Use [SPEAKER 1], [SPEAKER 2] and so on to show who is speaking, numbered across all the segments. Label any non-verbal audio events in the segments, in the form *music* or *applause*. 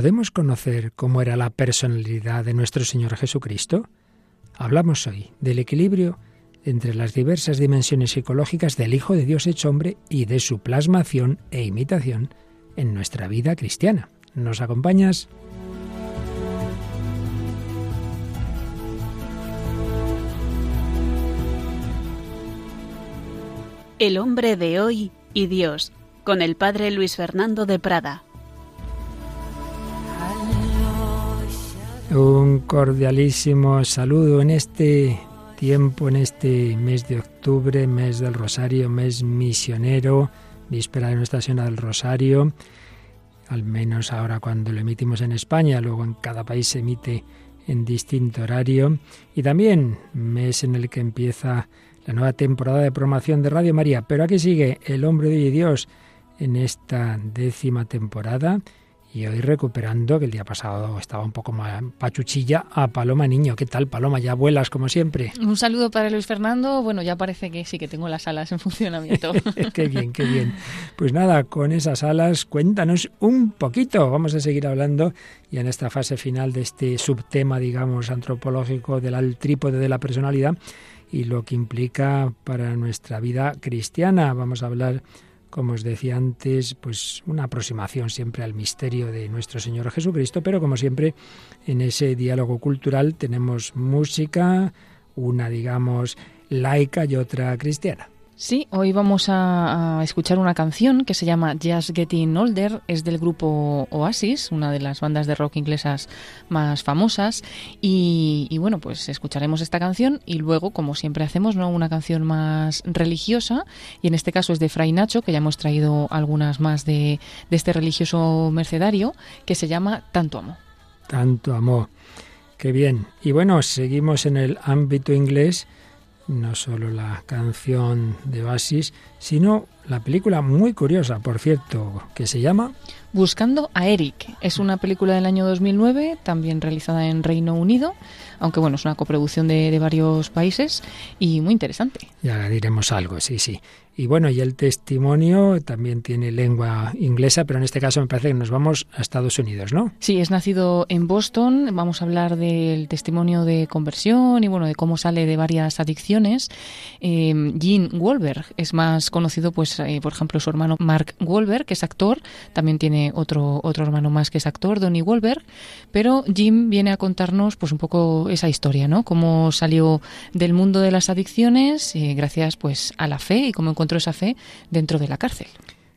[SPEAKER 1] ¿Podemos conocer cómo era la personalidad de nuestro Señor Jesucristo? Hablamos hoy del equilibrio entre las diversas dimensiones psicológicas del Hijo de Dios hecho hombre y de su plasmación e imitación en nuestra vida cristiana. ¿Nos acompañas?
[SPEAKER 2] El hombre de hoy y Dios, con el padre Luis Fernando de Prada.
[SPEAKER 1] Un cordialísimo saludo en este tiempo, en este mes de octubre, mes del Rosario, mes misionero, víspera de Nuestra Señora del Rosario, al menos ahora cuando lo emitimos en España, luego en cada país se emite en distinto horario, y también mes en el que empieza la nueva temporada de promoción de Radio María. Pero aquí sigue El Hombre de Dios en esta décima temporada y hoy recuperando, que el día pasado estaba un poco más pachuchilla, a Paloma Niño. ¿Qué tal, Paloma? ¿Ya vuelas como siempre?
[SPEAKER 3] Un saludo para Luis Fernando. Bueno, ya parece que sí, que tengo las alas en funcionamiento. *laughs*
[SPEAKER 1] qué bien, qué bien. Pues nada, con esas alas, cuéntanos un poquito. Vamos a seguir hablando y en esta fase final de este subtema, digamos, antropológico del trípode de la personalidad y lo que implica para nuestra vida cristiana. Vamos a hablar como os decía antes, pues una aproximación siempre al misterio de nuestro Señor Jesucristo, pero como siempre en ese diálogo cultural tenemos música, una digamos laica y otra cristiana.
[SPEAKER 3] Sí, hoy vamos a, escuchar una canción que se llama Just Getting Older, es del grupo Oasis, una de las bandas de rock inglesas más famosas, y, bueno, pues escucharemos esta canción y luego, como siempre hacemos, ¿no? una canción más religiosa, y en este caso es de Fray Nacho, que ya hemos traído algunas más de, de este religioso mercedario, que se llama Tanto Amo.
[SPEAKER 1] Tanto Amo. Qué bien. Y bueno, seguimos en el ámbito inglés no solo la canción de Basis, sino la película muy curiosa, por cierto, que se llama
[SPEAKER 3] Buscando a Eric. Es una película del año 2009, también realizada en Reino Unido, aunque bueno, es una coproducción de, de varios países y muy interesante.
[SPEAKER 1] Ya diremos algo, sí, sí. Y bueno, y el testimonio también tiene lengua inglesa, pero en este caso me parece que nos vamos a Estados Unidos, ¿no?
[SPEAKER 3] Sí, es nacido en Boston. Vamos a hablar del testimonio de conversión y bueno, de cómo sale de varias adicciones. Eh, Gene Wolberg es más conocido, pues, eh, por ejemplo, su hermano Mark Wolberg, que es actor. También tiene otro, otro hermano más que es actor, Donnie Wolberg. Pero Jim viene a contarnos, pues, un poco esa historia, ¿no? Cómo salió del mundo de las adicciones, eh, gracias, pues, a la fe y cómo encontró esa fe dentro de la cárcel.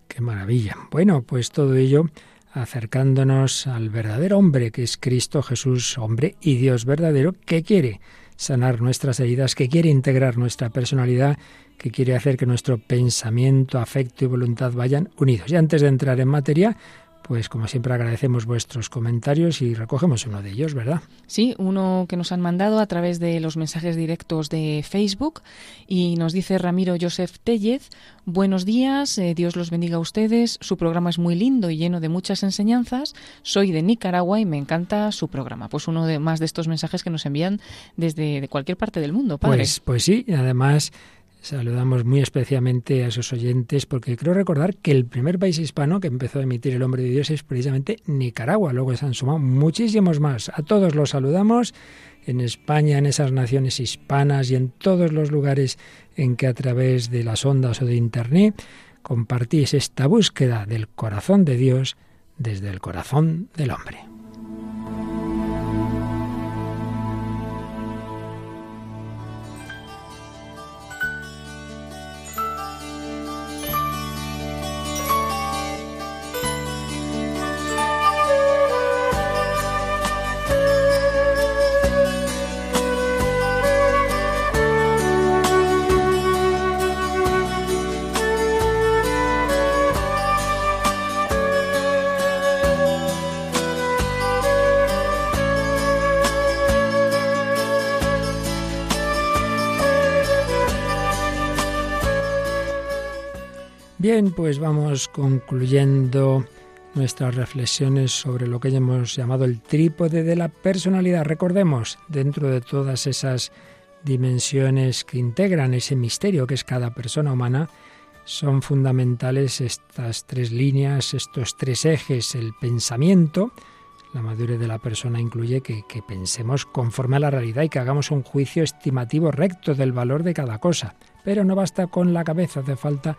[SPEAKER 1] Qué maravilla. Bueno, pues todo ello acercándonos al verdadero hombre que es Cristo Jesús, hombre y Dios verdadero, que quiere sanar nuestras heridas, que quiere integrar nuestra personalidad, que quiere hacer que nuestro pensamiento, afecto y voluntad vayan unidos. Y antes de entrar en materia, pues como siempre agradecemos vuestros comentarios y recogemos uno de ellos, ¿verdad?
[SPEAKER 3] Sí, uno que nos han mandado a través de los mensajes directos de Facebook y nos dice Ramiro Joseph Tellez, buenos días, eh, Dios los bendiga a ustedes, su programa es muy lindo y lleno de muchas enseñanzas, soy de Nicaragua y me encanta su programa. Pues uno de más de estos mensajes que nos envían desde de cualquier parte del mundo, padre.
[SPEAKER 1] Pues, pues sí, y además Saludamos muy especialmente a esos oyentes porque creo recordar que el primer país hispano que empezó a emitir El Hombre de Dios es precisamente Nicaragua. Luego se han sumado muchísimos más. A todos los saludamos en España, en esas naciones hispanas y en todos los lugares en que a través de las ondas o de Internet compartís esta búsqueda del corazón de Dios desde el corazón del hombre. Bien, pues vamos concluyendo nuestras reflexiones sobre lo que hemos llamado el trípode de la personalidad. Recordemos, dentro de todas esas dimensiones que integran ese misterio que es cada persona humana, son fundamentales estas tres líneas, estos tres ejes, el pensamiento, La madurez de la persona incluye que, que, pensemos conforme a la realidad y que hagamos un juicio estimativo recto del valor de cada cosa. Pero no basta con la cabeza, hace falta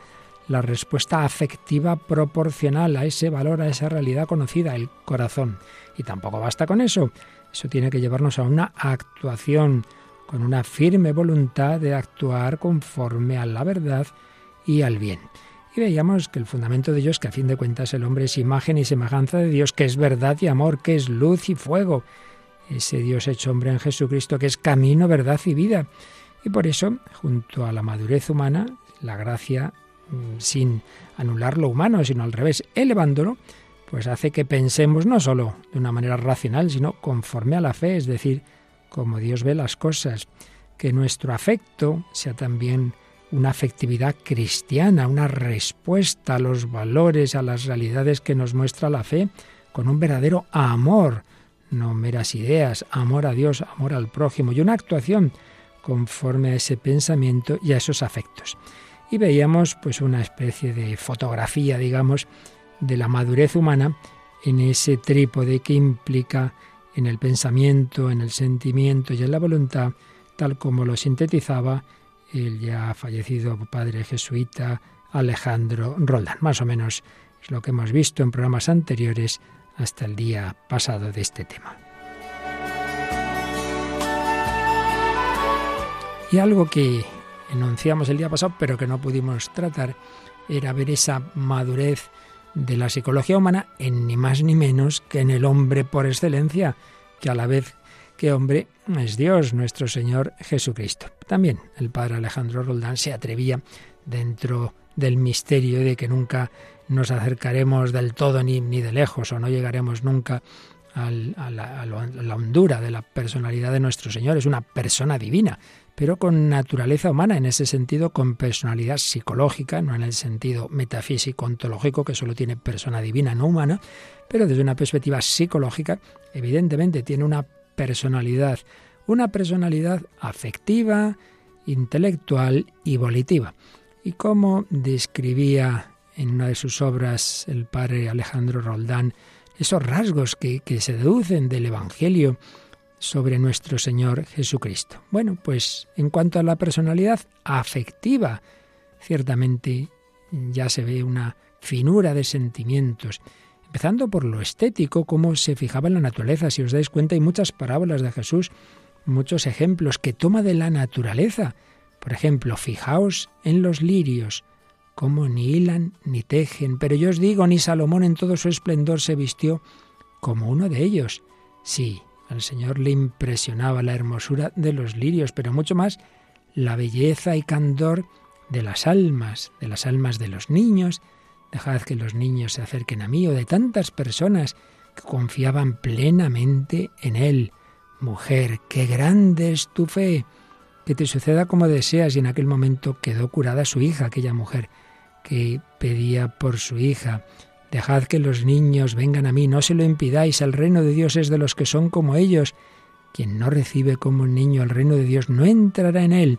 [SPEAKER 1] la respuesta afectiva proporcional a ese valor, a esa realidad conocida, el corazón. Y tampoco basta con eso. Eso tiene que llevarnos a una actuación con una firme voluntad de actuar conforme a la verdad y al bien. Y veíamos que el fundamento de ello es que a fin de cuentas el hombre es imagen y semejanza de Dios, que es verdad y amor, que es luz y fuego. Ese Dios hecho hombre en Jesucristo, que es camino, verdad y vida. Y por eso, junto a la madurez humana, la gracia sin anular lo humano, sino al revés, elevándolo, pues hace que pensemos no solo de una manera racional, sino conforme a la fe, es decir, como Dios ve las cosas, que nuestro afecto sea también una afectividad cristiana, una respuesta a los valores, a las realidades que nos muestra la fe, con un verdadero amor, no meras ideas, amor a Dios, amor al prójimo y una actuación conforme a ese pensamiento y a esos afectos y veíamos pues una especie de fotografía, digamos, de la madurez humana en ese trípode que implica en el pensamiento, en el sentimiento y en la voluntad, tal como lo sintetizaba el ya fallecido padre jesuita Alejandro Roldán. Más o menos es lo que hemos visto en programas anteriores hasta el día pasado de este tema. Y algo que enunciamos el día pasado, pero que no pudimos tratar, era ver esa madurez de la psicología humana en ni más ni menos que en el hombre por excelencia, que a la vez que hombre es Dios, nuestro Señor Jesucristo. También el padre Alejandro Roldán se atrevía dentro del misterio de que nunca nos acercaremos del todo ni, ni de lejos o no llegaremos nunca a, la, a la hondura de la personalidad de nuestro Señor. Es una persona divina, pero con naturaleza humana, en ese sentido, con personalidad psicológica, no en el sentido metafísico, ontológico, que solo tiene persona divina, no humana, pero desde una perspectiva psicológica, evidentemente tiene una personalidad, una personalidad afectiva, intelectual y volitiva. Y como describía en una de sus obras el padre Alejandro Roldán, esos rasgos que, que se deducen del Evangelio, sobre nuestro Señor Jesucristo. Bueno, pues en cuanto a la personalidad afectiva, ciertamente ya se ve una finura de sentimientos, empezando por lo estético, cómo se fijaba en la naturaleza. Si os dais cuenta, hay muchas parábolas de Jesús, muchos ejemplos que toma de la naturaleza. Por ejemplo, fijaos en los lirios, cómo ni hilan ni tejen, pero yo os digo, ni Salomón en todo su esplendor se vistió como uno de ellos. Sí, al Señor le impresionaba la hermosura de los lirios, pero mucho más la belleza y candor de las almas, de las almas de los niños. Dejad que los niños se acerquen a mí o de tantas personas que confiaban plenamente en Él. Mujer, qué grande es tu fe. Que te suceda como deseas. Y en aquel momento quedó curada su hija, aquella mujer que pedía por su hija. Dejad que los niños vengan a mí, no se lo impidáis, el reino de Dios es de los que son como ellos. Quien no recibe como un niño el reino de Dios no entrará en él.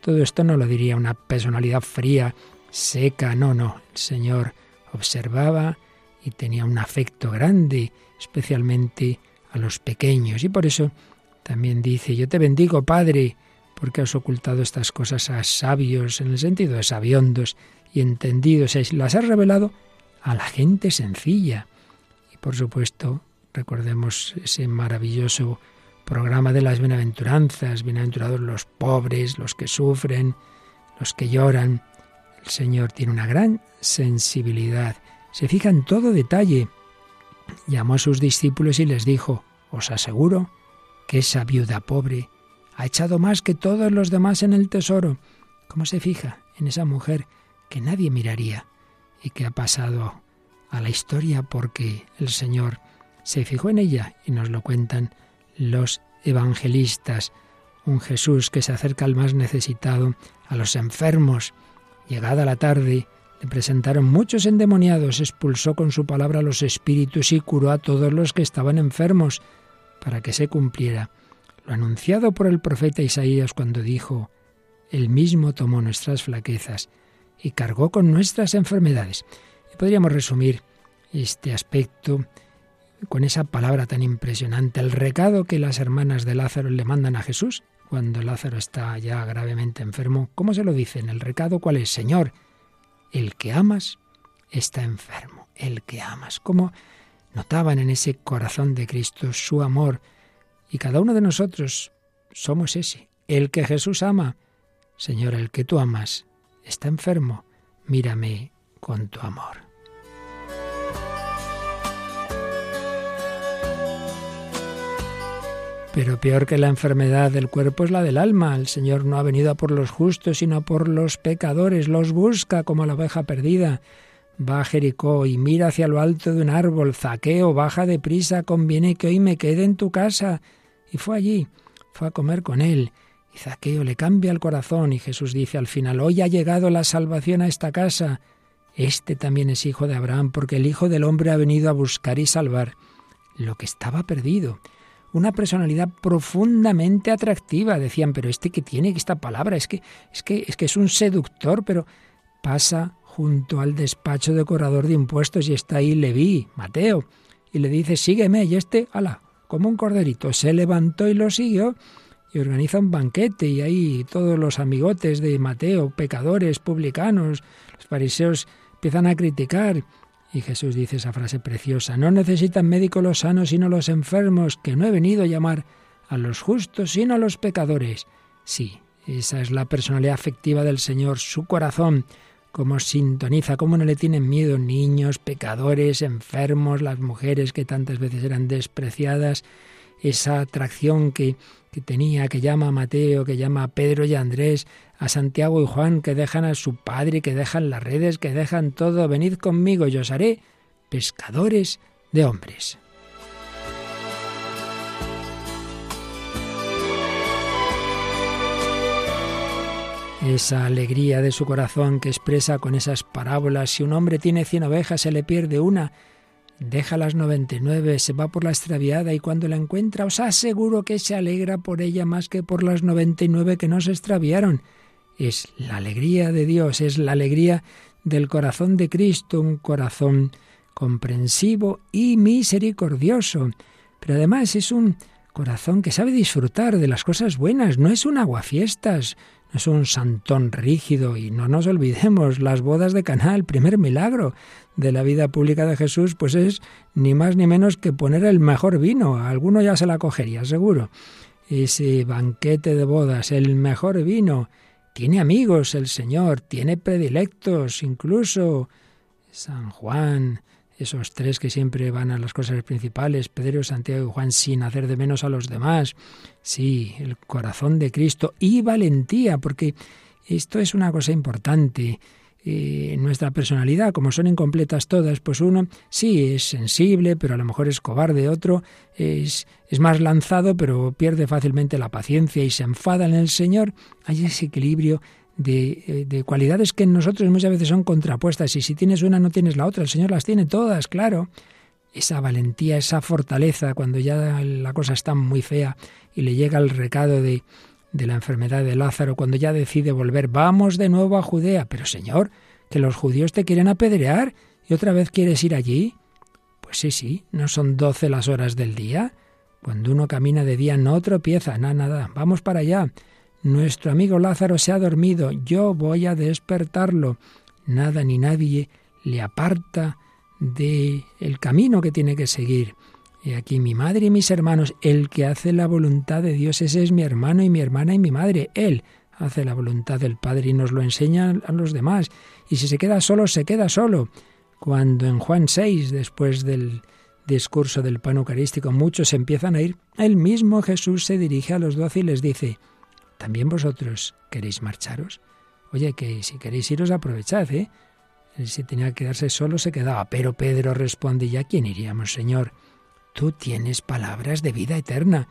[SPEAKER 1] Todo esto no lo diría una personalidad fría, seca, no, no. El Señor observaba y tenía un afecto grande, especialmente a los pequeños. Y por eso también dice, yo te bendigo, Padre, porque has ocultado estas cosas a sabios, en el sentido de sabiondos y entendidos, las has revelado a la gente sencilla. Y por supuesto, recordemos ese maravilloso programa de las bienaventuranzas, bienaventurados los pobres, los que sufren, los que lloran. El Señor tiene una gran sensibilidad, se fija en todo detalle. Llamó a sus discípulos y les dijo, os aseguro que esa viuda pobre ha echado más que todos los demás en el tesoro. ¿Cómo se fija en esa mujer que nadie miraría? Y que ha pasado a la historia porque el Señor se fijó en ella y nos lo cuentan los evangelistas. Un Jesús que se acerca al más necesitado, a los enfermos. Llegada la tarde, le presentaron muchos endemoniados, expulsó con su palabra a los espíritus y curó a todos los que estaban enfermos, para que se cumpliera lo anunciado por el profeta Isaías cuando dijo, Él mismo tomó nuestras flaquezas y cargó con nuestras enfermedades. Y podríamos resumir este aspecto con esa palabra tan impresionante, el recado que las hermanas de Lázaro le mandan a Jesús cuando Lázaro está ya gravemente enfermo. ¿Cómo se lo dicen? ¿El recado cuál es? Señor, el que amas está enfermo, el que amas. ¿Cómo notaban en ese corazón de Cristo su amor? Y cada uno de nosotros somos ese, el que Jesús ama. Señor, el que tú amas está enfermo, mírame con tu amor. Pero peor que la enfermedad del cuerpo es la del alma. El Señor no ha venido por los justos, sino por los pecadores. Los busca como la oveja perdida. Va a Jericó y mira hacia lo alto de un árbol. Zaqueo, baja deprisa, conviene que hoy me quede en tu casa. Y fue allí, fue a comer con él. Y Zaqueo le cambia el corazón y Jesús dice al final, hoy ha llegado la salvación a esta casa. Este también es hijo de Abraham, porque el Hijo del Hombre ha venido a buscar y salvar lo que estaba perdido una personalidad profundamente atractiva. Decían, pero este que tiene esta palabra, es que, es que, es que es un seductor, pero pasa junto al despacho de corredor de impuestos y está ahí Leví, Mateo, y le dice, sígueme, y este, ala, como un corderito, se levantó y lo siguió y organiza un banquete y ahí todos los amigotes de Mateo, pecadores, publicanos, los fariseos empiezan a criticar y Jesús dice esa frase preciosa, no necesitan médicos los sanos sino los enfermos, que no he venido a llamar a los justos sino a los pecadores. Sí, esa es la personalidad afectiva del Señor, su corazón, cómo sintoniza, cómo no le tienen miedo niños, pecadores, enfermos, las mujeres que tantas veces eran despreciadas, esa atracción que, que tenía, que llama a Mateo, que llama a Pedro y a Andrés, a Santiago y Juan, que dejan a su padre, que dejan las redes, que dejan todo, venid conmigo y os haré pescadores de hombres. Esa alegría de su corazón que expresa con esas parábolas, si un hombre tiene cien ovejas, se le pierde una, deja las noventa y nueve, se va por la extraviada y cuando la encuentra os aseguro que se alegra por ella más que por las noventa y nueve que no se extraviaron es la alegría de Dios, es la alegría del corazón de Cristo, un corazón comprensivo y misericordioso. Pero además es un corazón que sabe disfrutar de las cosas buenas, no es un aguafiestas, es un santón rígido y no nos olvidemos, las bodas de Caná, el primer milagro de la vida pública de Jesús, pues es ni más ni menos que poner el mejor vino, alguno ya se la cogería, seguro. Ese banquete de bodas, el mejor vino, tiene amigos el Señor, tiene predilectos, incluso San Juan, esos tres que siempre van a las cosas principales, Pedro, Santiago y Juan, sin hacer de menos a los demás. Sí, el corazón de Cristo y valentía, porque esto es una cosa importante. Eh, nuestra personalidad, como son incompletas todas, pues uno sí es sensible, pero a lo mejor es cobarde, otro es, es más lanzado, pero pierde fácilmente la paciencia y se enfada en el Señor. Hay ese equilibrio de, eh, de, cualidades que en nosotros muchas veces son contrapuestas y si tienes una no tienes la otra, el Señor las tiene todas, claro. Esa valentía, esa fortaleza cuando ya la cosa está muy fea y le llega el recado de de la enfermedad de Lázaro cuando ya decide volver. Vamos de nuevo a Judea. Pero Señor, que los judíos te quieren apedrear y otra vez quieres ir allí. Pues sí, sí, no son doce las horas del día. Cuando uno camina de día no tropieza, nada, nada. Vamos para allá. Nuestro amigo Lázaro se ha dormido. Yo voy a despertarlo. Nada ni nadie le aparta de el camino que tiene que seguir. Y aquí mi madre y mis hermanos, el que hace la voluntad de Dios, ese es mi hermano y mi hermana y mi madre. Él hace la voluntad del Padre y nos lo enseña a los demás. Y si se queda solo, se queda solo. Cuando en Juan 6, después del discurso del pan eucarístico, muchos empiezan a ir, el mismo Jesús se dirige a los doce y les dice, ¿también vosotros queréis marcharos? Oye, que si queréis iros, aprovechad, ¿eh? Si tenía que quedarse solo, se quedaba. Pero Pedro responde, ¿ya quién iríamos, Señor? Tú tienes palabras de vida eterna.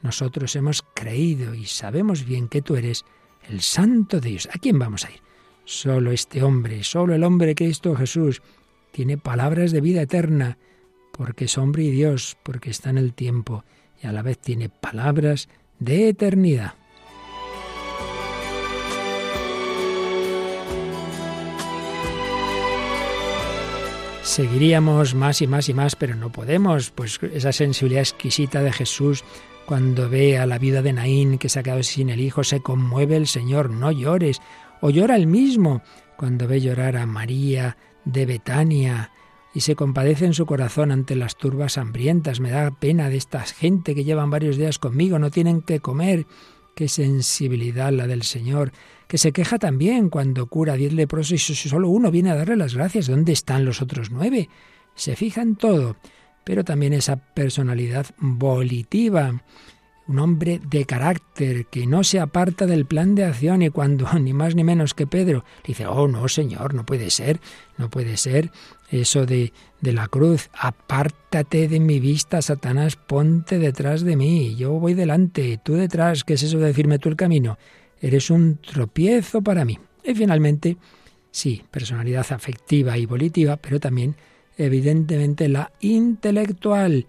[SPEAKER 1] Nosotros hemos creído y sabemos bien que tú eres el Santo Dios. ¿A quién vamos a ir? Solo este hombre, solo el hombre Cristo Jesús, tiene palabras de vida eterna, porque es hombre y Dios, porque está en el tiempo, y a la vez tiene palabras de eternidad. Seguiríamos más y más y más, pero no podemos, pues esa sensibilidad exquisita de Jesús cuando ve a la vida de Naín que se ha quedado sin el hijo, se conmueve el Señor, no llores, o llora el mismo cuando ve llorar a María de Betania y se compadece en su corazón ante las turbas hambrientas. Me da pena de esta gente que llevan varios días conmigo, no tienen que comer. Qué sensibilidad la del Señor, que se queja también cuando cura diez leprosos y solo uno viene a darle las gracias. ¿Dónde están los otros nueve? Se fija en todo, pero también esa personalidad volitiva un hombre de carácter que no se aparta del plan de acción y cuando *laughs* ni más ni menos que Pedro dice, oh no, Señor, no puede ser, no puede ser eso de, de la cruz, apártate de mi vista, Satanás, ponte detrás de mí, yo voy delante, tú detrás, ¿qué es eso de decirme tú el camino? Eres un tropiezo para mí. Y finalmente, sí, personalidad afectiva y volitiva, pero también evidentemente la intelectual,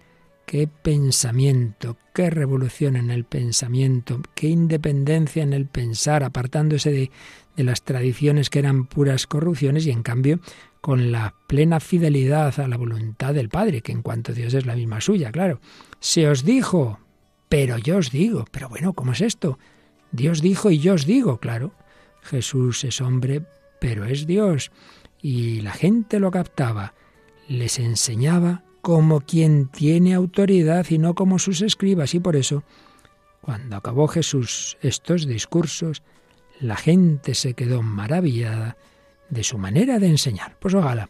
[SPEAKER 1] qué pensamiento, qué revolución en el pensamiento, qué independencia en el pensar, apartándose de, de, las tradiciones que eran puras corrupciones y en cambio con la plena fidelidad a la voluntad del Padre, que en cuanto Dios es la misma suya, claro. Se os dijo, pero yo os digo, pero bueno, ¿cómo es esto? Dios dijo y yo os digo, claro. Jesús es hombre, pero es Dios. Y la gente lo captaba, les enseñaba como quien tiene autoridad y no como sus escribas. Y por eso, cuando acabó Jesús estos discursos, la gente se quedó maravillada de su manera de enseñar. Pues ojalá,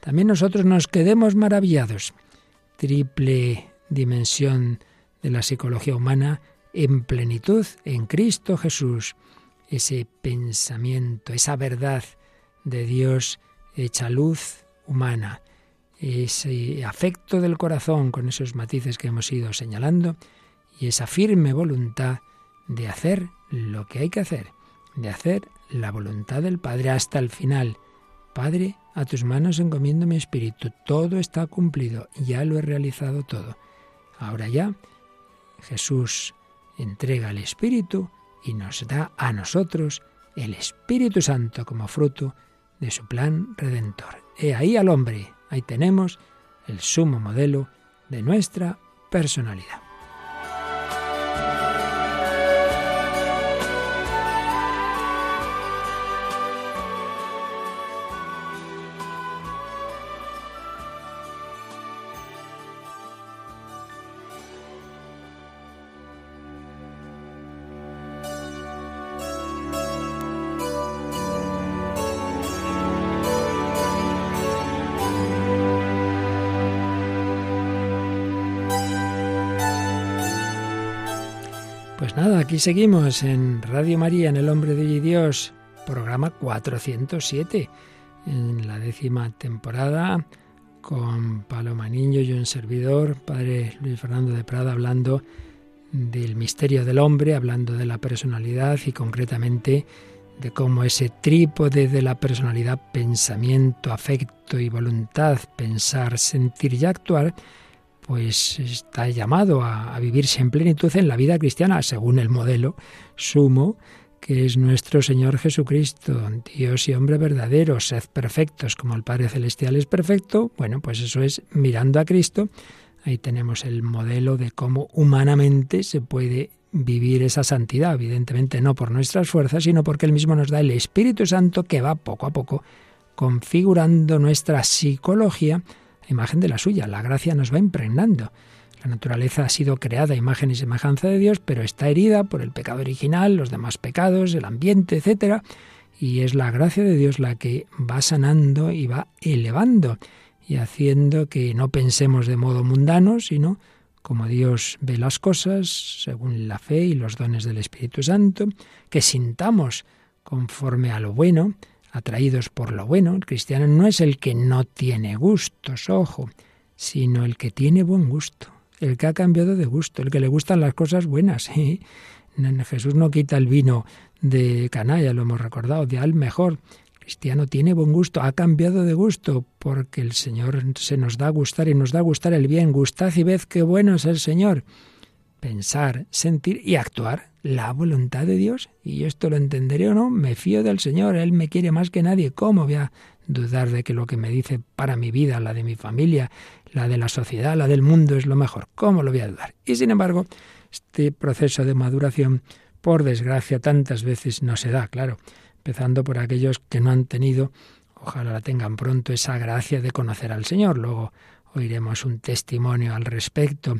[SPEAKER 1] también nosotros nos quedemos maravillados. Triple dimensión de la psicología humana en plenitud en Cristo Jesús. Ese pensamiento, esa verdad de Dios hecha luz humana ese afecto del corazón con esos matices que hemos ido señalando y esa firme voluntad de hacer lo que hay que hacer, de hacer la voluntad del Padre hasta el final. Padre, a tus manos encomiendo mi espíritu, todo está cumplido, ya lo he realizado todo. Ahora ya Jesús entrega el Espíritu y nos da a nosotros el Espíritu Santo como fruto de su plan redentor. He ahí al hombre, Ahí tenemos el sumo modelo de nuestra personalidad. Aquí seguimos en Radio María, en El Hombre de Dios, programa 407, en la décima temporada, con Paloma Niño y un servidor, Padre Luis Fernando de Prada, hablando del misterio del hombre, hablando de la personalidad y concretamente de cómo ese trípode de la personalidad, pensamiento, afecto y voluntad, pensar, sentir y actuar, pues está llamado a, vivirse en plenitud en la vida cristiana, según el modelo sumo que es nuestro Señor Jesucristo, Dios y hombre verdadero, sed perfectos como el Padre Celestial es perfecto, bueno, pues eso es mirando a Cristo, ahí tenemos el modelo de cómo humanamente se puede vivir esa santidad, evidentemente no por nuestras fuerzas, sino porque Él mismo nos da el Espíritu Santo que va poco a poco configurando nuestra psicología, imagen de la suya. La gracia nos va impregnando. La naturaleza ha sido creada a imagen y semejanza de Dios, pero está herida por el pecado original, los demás pecados, el ambiente, etc. Y es la gracia de Dios la que va sanando y va elevando y haciendo que no pensemos de modo mundano, sino como Dios ve las cosas, según la fe y los dones del Espíritu Santo, que sintamos conforme a lo bueno, atraídos por lo bueno. El cristiano no es el que no tiene gustos, ojo, sino el que tiene buen gusto, el que ha cambiado de gusto, el que le gustan las cosas buenas. *laughs* Jesús no quita el vino de canalla, lo hemos recordado, de al mejor. El cristiano tiene buen gusto, ha cambiado de gusto, porque el Señor se nos da a gustar y nos da a gustar el bien. Gustad y ved qué bueno es el Señor. Pensar, sentir y actuar la voluntad de Dios. Y esto lo entenderé o no, me fío del Señor, Él me quiere más que nadie. ¿Cómo voy a dudar de que lo que me dice para mi vida, la de mi familia, la de la sociedad, la del mundo es lo mejor. ¿Cómo lo voy a dudar? Y sin embargo, este proceso de maduración, por desgracia, tantas veces no se da, claro, empezando por aquellos que no han tenido, ojalá la tengan pronto, esa gracia de conocer al Señor. Luego oiremos un testimonio al respecto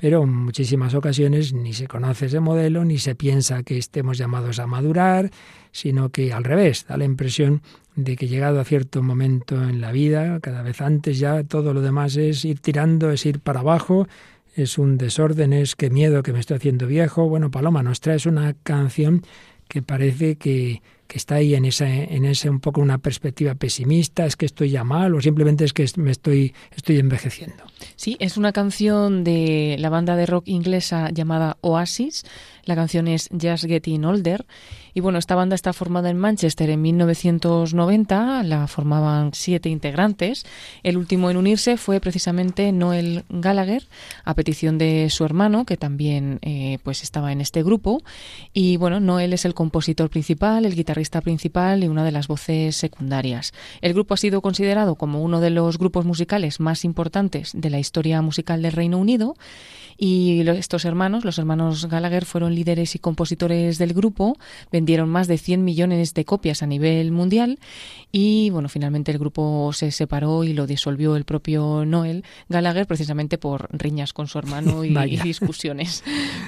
[SPEAKER 1] pero en muchísimas ocasiones ni se conoce ese modelo, ni se piensa que estemos llamados a madurar, sino que al revés, da la impresión de que llegado a cierto momento en la vida, cada vez antes ya todo lo demás es ir tirando, es ir para abajo, es un desorden, es que miedo que me estoy haciendo viejo. Bueno, Paloma, nos traes una canción que parece que, que está ahí en ese, en ese un poco una perspectiva pesimista, es que estoy ya mal o simplemente es que me estoy, estoy envejeciendo.
[SPEAKER 3] Sí, es una canción de la banda de rock inglesa llamada Oasis. La canción es Just Getting Older. Y bueno, esta banda está formada en Manchester en 1990. La formaban siete integrantes. El último en unirse fue precisamente Noel Gallagher, a petición de su hermano, que también eh, pues estaba en este grupo. Y bueno, Noel es el compositor principal, el guitarrista principal y una de las voces secundarias. El grupo ha sido considerado como uno de los grupos musicales más importantes de la historia musical del Reino Unido y estos hermanos, los hermanos Gallagher, fueron líderes y compositores del grupo, vendieron más de 100 millones de copias a nivel mundial y bueno, finalmente el grupo se separó y lo disolvió el propio Noel Gallagher precisamente por riñas con su hermano y, *laughs* discusiones.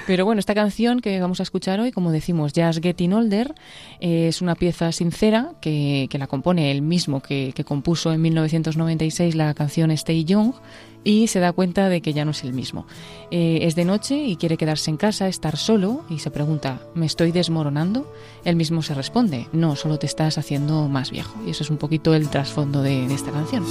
[SPEAKER 3] Pero bueno, esta canción que vamos a escuchar hoy, como decimos, Just Getting Older, es una pieza sincera que, la compone él mismo, que, que compuso en 1996 la canción Stay Young y se da cuenta de que ya no es el mismo. Eh, es de noche y quiere quedarse en casa, estar solo y se pregunta, ¿me estoy desmoronando? Él mismo se responde, no, solo te estás haciendo más viejo. Y eso es un poquito el trasfondo de, de esta canción.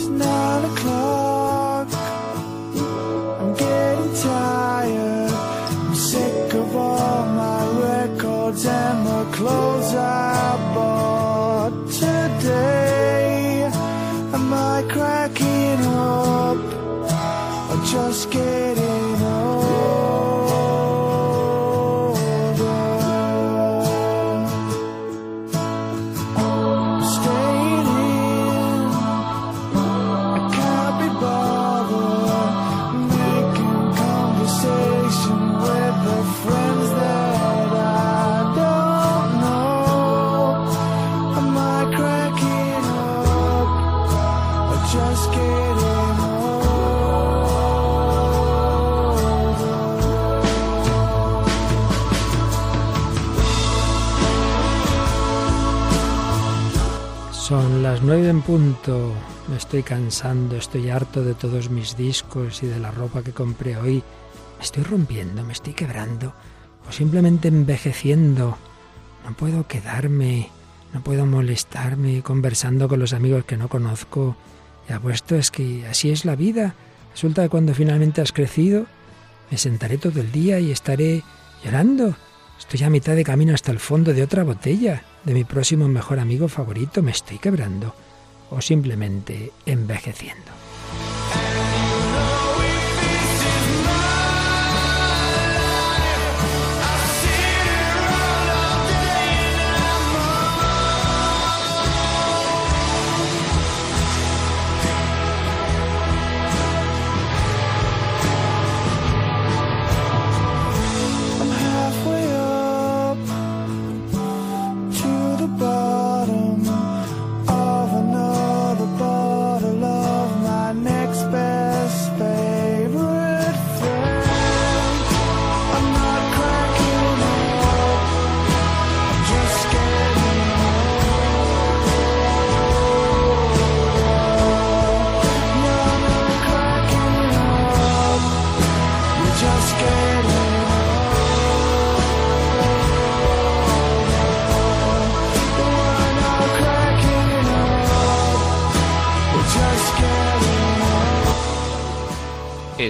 [SPEAKER 1] Nueve en punto. Me estoy cansando, estoy harto de todos mis discos y de la ropa que compré hoy. Me estoy rompiendo, me estoy quebrando o simplemente envejeciendo. No puedo quedarme, no puedo molestarme conversando con los amigos que no conozco. Y apuesto es que así es la vida. Resulta que cuando finalmente has crecido, me sentaré todo el día y estaré llorando. Estoy a mitad de camino hasta el fondo de otra botella de mi próximo mejor amigo favorito, me estoy quebrando o simplemente envejeciendo.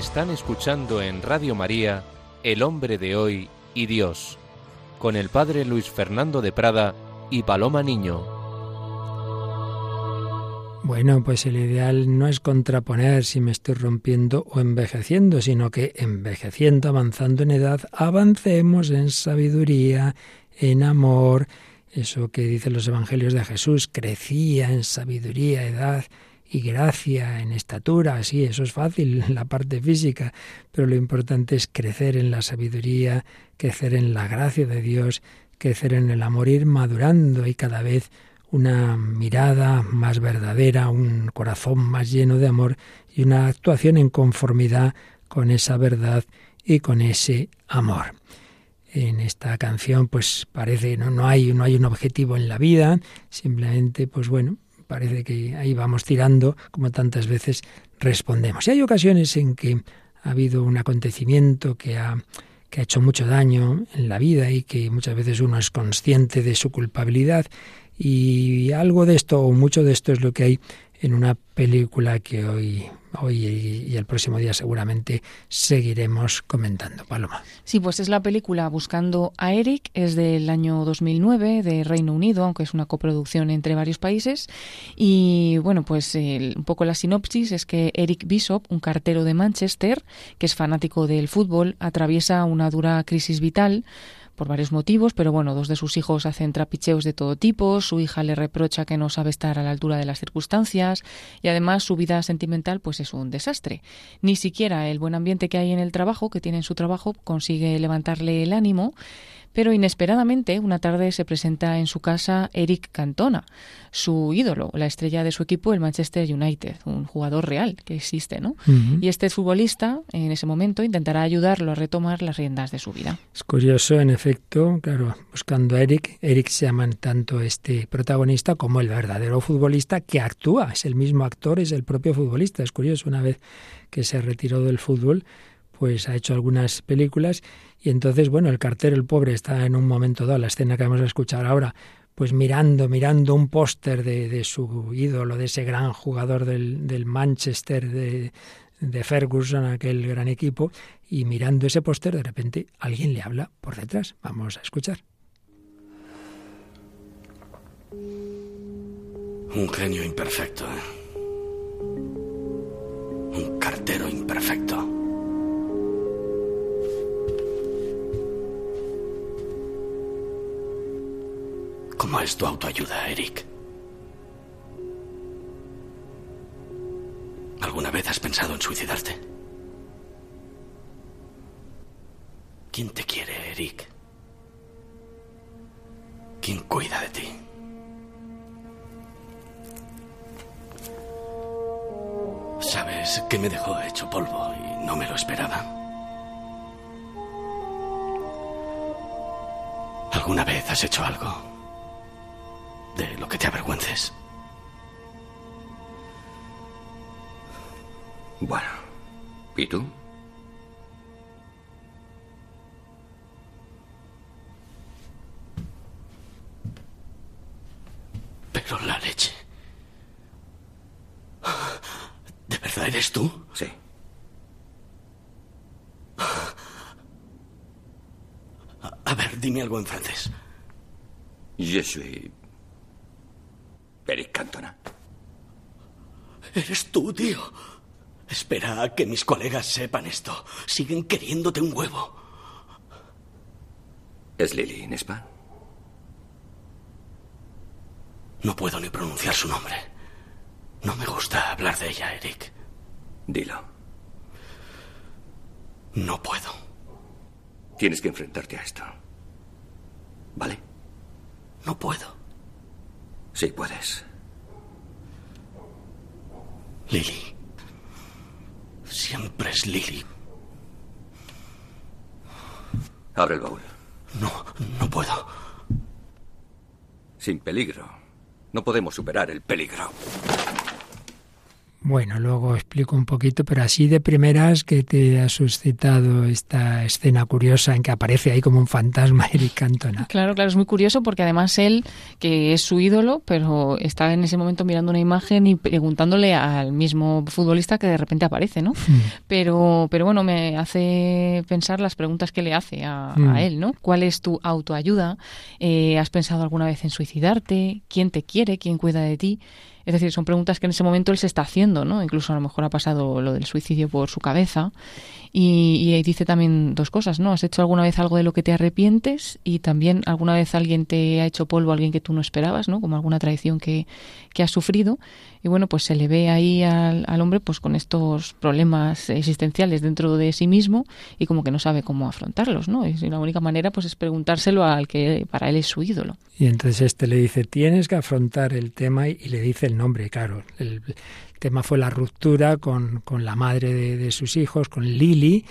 [SPEAKER 4] Están escuchando en Radio María El hombre de hoy y Dios, con el padre Luis Fernando de Prada y Paloma Niño.
[SPEAKER 1] Bueno, pues el ideal no es contraponer si me estoy rompiendo o envejeciendo, sino que envejeciendo, avanzando en edad, avancemos en sabiduría, en amor, eso que dicen los evangelios de Jesús, crecía en sabiduría, edad y gracia, en estatura, sí, eso es fácil, *laughs* la parte física, pero lo importante es crecer en la sabiduría, crecer en la gracia de Dios, crecer en el amor, ir madurando y cada vez una mirada más verdadera, un corazón más lleno de amor y una actuación en conformidad con esa verdad y con ese amor. En esta canción pues parece no no hay no hay un objetivo en la vida, simplemente pues bueno, parece que ahí vamos tirando como tantas veces respondemos. Y hay ocasiones en que ha habido un acontecimiento que ha que ha hecho mucho daño en la vida y que muchas veces uno es consciente de su culpabilidad y algo de esto o mucho de esto es lo que hay en una película que hoy, hoy y el próximo día seguramente seguiremos comentando. Paloma.
[SPEAKER 3] Sí, pues es la película Buscando a Eric, es del año 2009 de Reino Unido, aunque es una coproducción entre varios países. Y bueno, pues un poco la sinopsis es que Eric Bishop, un cartero de Manchester, que es fanático del fútbol, atraviesa una dura crisis vital por varios motivos, pero bueno, dos de sus hijos hacen trapicheos de todo tipo, su hija le reprocha que no sabe estar a la altura de las circunstancias y además su vida sentimental pues es un desastre. Ni siquiera el buen ambiente que hay en el trabajo, que tiene en su trabajo, consigue levantarle el ánimo pero inesperadamente, una tarde se presenta en su casa Eric Cantona, su ídolo, la estrella de su equipo, el Manchester United, un jugador real que existe, ¿no? Y este futbolista, en ese momento, intentará ayudarlo a retomar las riendas de su vida.
[SPEAKER 1] Es curioso, en efecto, claro, buscando a Eric, Eric se llama tanto este protagonista como el verdadero futbolista que actúa, es el mismo actor, es el propio futbolista. Es curioso, una vez que se retiró del fútbol, pues ha hecho algunas películas y entonces, bueno, el cartero, el pobre, está en un momento dado, la escena que vamos a escuchar ahora, pues mirando, mirando un póster de, su ídolo, de ese gran jugador del, del Manchester, de, de Ferguson, aquel gran equipo, y mirando ese póster, de repente alguien le habla por detrás. Vamos a escuchar.
[SPEAKER 5] Un genio imperfecto. ¿eh? Es tu autoayuda, Eric? ¿Alguna vez has pensado en suicidarte? ¿Quién te quiere, Eric? ¿Quién cuida de ti? Sabes que me dejó hecho polvo y no me lo esperaba. ¿Alguna vez has hecho algo de lo que te avergüences.
[SPEAKER 6] Bueno, ¿y tú?
[SPEAKER 5] Pero la leche. ¿De verdad eres tú?
[SPEAKER 6] Sí.
[SPEAKER 5] A ver, dime algo en francés.
[SPEAKER 6] Je suis Cantona.
[SPEAKER 5] Eres tú, tío. Espera a que mis colegas sepan esto. Siguen queriéndote un huevo.
[SPEAKER 6] ¿Es Lily Nespa?
[SPEAKER 5] No puedo ni pronunciar su nombre. No me gusta hablar de ella, Eric.
[SPEAKER 6] Dilo.
[SPEAKER 5] No puedo.
[SPEAKER 6] Tienes que enfrentarte a esto. ¿Vale?
[SPEAKER 5] No puedo.
[SPEAKER 6] Sí puedes.
[SPEAKER 5] Lily. Siempre es Lily.
[SPEAKER 6] Abre el baúl.
[SPEAKER 5] No, no puedo.
[SPEAKER 6] Sin peligro. No podemos superar el peligro.
[SPEAKER 1] Bueno, luego explico un poquito, pero así de primeras que te ha suscitado esta escena curiosa en que aparece ahí como un fantasma *laughs* Eric Cantona.
[SPEAKER 3] Claro, claro, es muy curioso porque además él, que es su ídolo, pero está en ese momento mirando una imagen y preguntándole al mismo futbolista que de repente aparece, ¿no? Mm. Pero, pero bueno, me hace pensar las preguntas que le hace a, mm. a él, ¿no? ¿Cuál es tu autoayuda? Eh, ¿Has pensado alguna vez en suicidarte? ¿Quién te quiere? ¿Quién cuida de ti? Es decir, son preguntas que en ese momento él se está haciendo, ¿no? Incluso a lo mejor ha pasado lo del suicidio por su cabeza. Y, y dice también dos cosas, ¿no? ¿Has hecho alguna vez algo de lo que te arrepientes? Y también alguna vez alguien te ha hecho polvo, alguien que tú no esperabas, ¿no? Como alguna traición que, que has sufrido. Y bueno, pues se le ve ahí al, al hombre pues con estos problemas existenciales dentro de sí mismo y como que no sabe cómo afrontarlos, ¿no? Y la única manera pues es preguntárselo al que para él es su ídolo.
[SPEAKER 1] Y entonces este le dice, tienes que afrontar el tema y le dice el nombre, claro. El tema fue la ruptura con, con la madre de, de sus hijos, con Lili,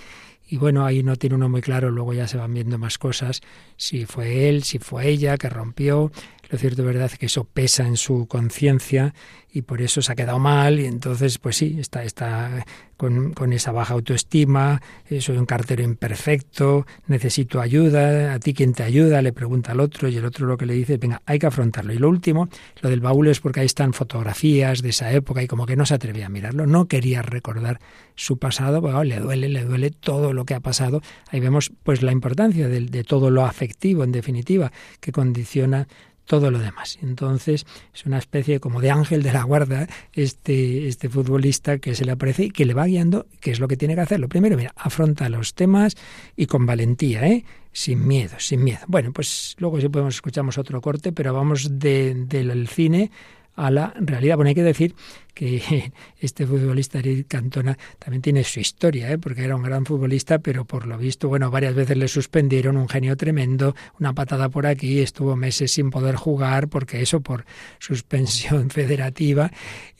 [SPEAKER 1] y bueno, ahí no tiene uno muy claro, luego ya se van viendo más cosas, si fue él, si fue ella que rompió. Lo cierto verdad que eso pesa en su conciencia y por eso se ha quedado mal y entonces pues sí, está, está con, con, esa baja autoestima, eh, soy un cartero imperfecto, necesito ayuda, a ti quién te ayuda, le pregunta al otro y el otro lo que le dice, venga, hay que afrontarlo. Y lo último, lo del baúl es porque ahí están fotografías de esa época y como que no se atrevía a mirarlo, no quería recordar su pasado, le duele, le duele todo lo que ha pasado. Ahí vemos pues la importancia de todo lo afectivo, en definitiva, que condiciona todo lo demás. Entonces es una especie como de ángel de la guarda este, este futbolista que se le aparece y que le va guiando qué es lo que tiene que hacer. Lo primero, mira, afronta los temas y con valentía, ¿eh? sin miedo, sin miedo. Bueno, pues luego si podemos escuchamos otro corte, pero vamos de, del cine a la realidad. Bueno, hay que decir que *laughs* este futbolista Eric Cantona también tiene su historia, ¿eh? porque era un gran futbolista, pero por lo visto, bueno, varias veces le suspendieron, un genio tremendo, una patada por aquí, estuvo meses sin poder jugar, porque eso por *laughs* suspensión federativa,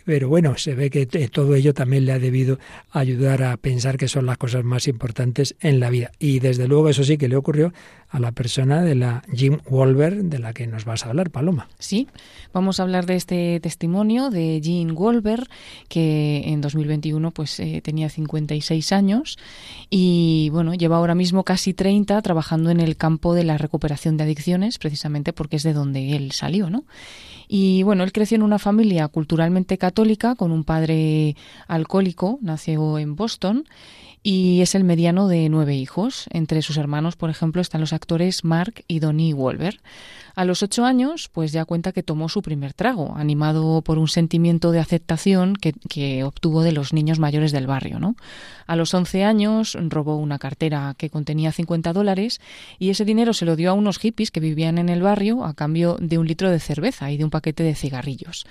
[SPEAKER 1] pero bueno, se ve que todo ello también le ha debido ayudar a pensar que son las cosas más importantes en la vida. Y desde luego eso sí que le ocurrió a la persona de la Jim Wolver, de la que nos vas a hablar, Paloma.
[SPEAKER 3] Sí, vamos a hablar de este testimonio de Jim Wolver, que en 2021 pues eh, tenía 56 años y bueno, lleva ahora mismo casi 30 trabajando en el campo de la recuperación de adicciones, precisamente porque es de donde él salió, ¿no? Y bueno, él creció en una familia culturalmente católica con un padre alcohólico, nació en Boston y es el mediano de nueve hijos. Entre sus hermanos, por ejemplo, están los actores Mark y Donnie Wolver. A los ocho años, pues ya cuenta que tomó su primer trago, animado por un sentimiento de aceptación que, obtuvo de los niños mayores del barrio. ¿no? A los once años robó una cartera que contenía 50 dólares y ese dinero se lo dio a unos hippies que vivían en el barrio a cambio de un litro de cerveza y de un paquete de cigarrillos.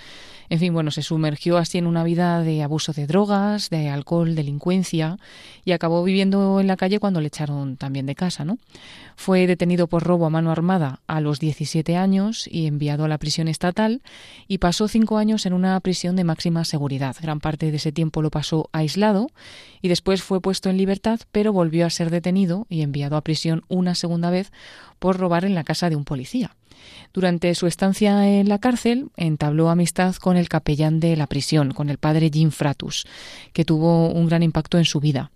[SPEAKER 3] En fin, bueno, se sumergió así en una vida de abuso de drogas, de alcohol, delincuencia y acabó viviendo en la calle cuando le echaron también de casa, ¿no? Fue detenido por robo a mano armada a los 17 años y enviado a la prisión estatal y pasó cinco años en una prisión de máxima seguridad. Gran parte de ese tiempo lo pasó aislado y después fue puesto en libertad, pero volvió a ser detenido y enviado a prisión una segunda vez por robar en la casa de un policía. Durante su estancia en la cárcel entabló amistad con el capellán de la prisión, con el padre Jim Fratus, que tuvo un gran impacto en su vida.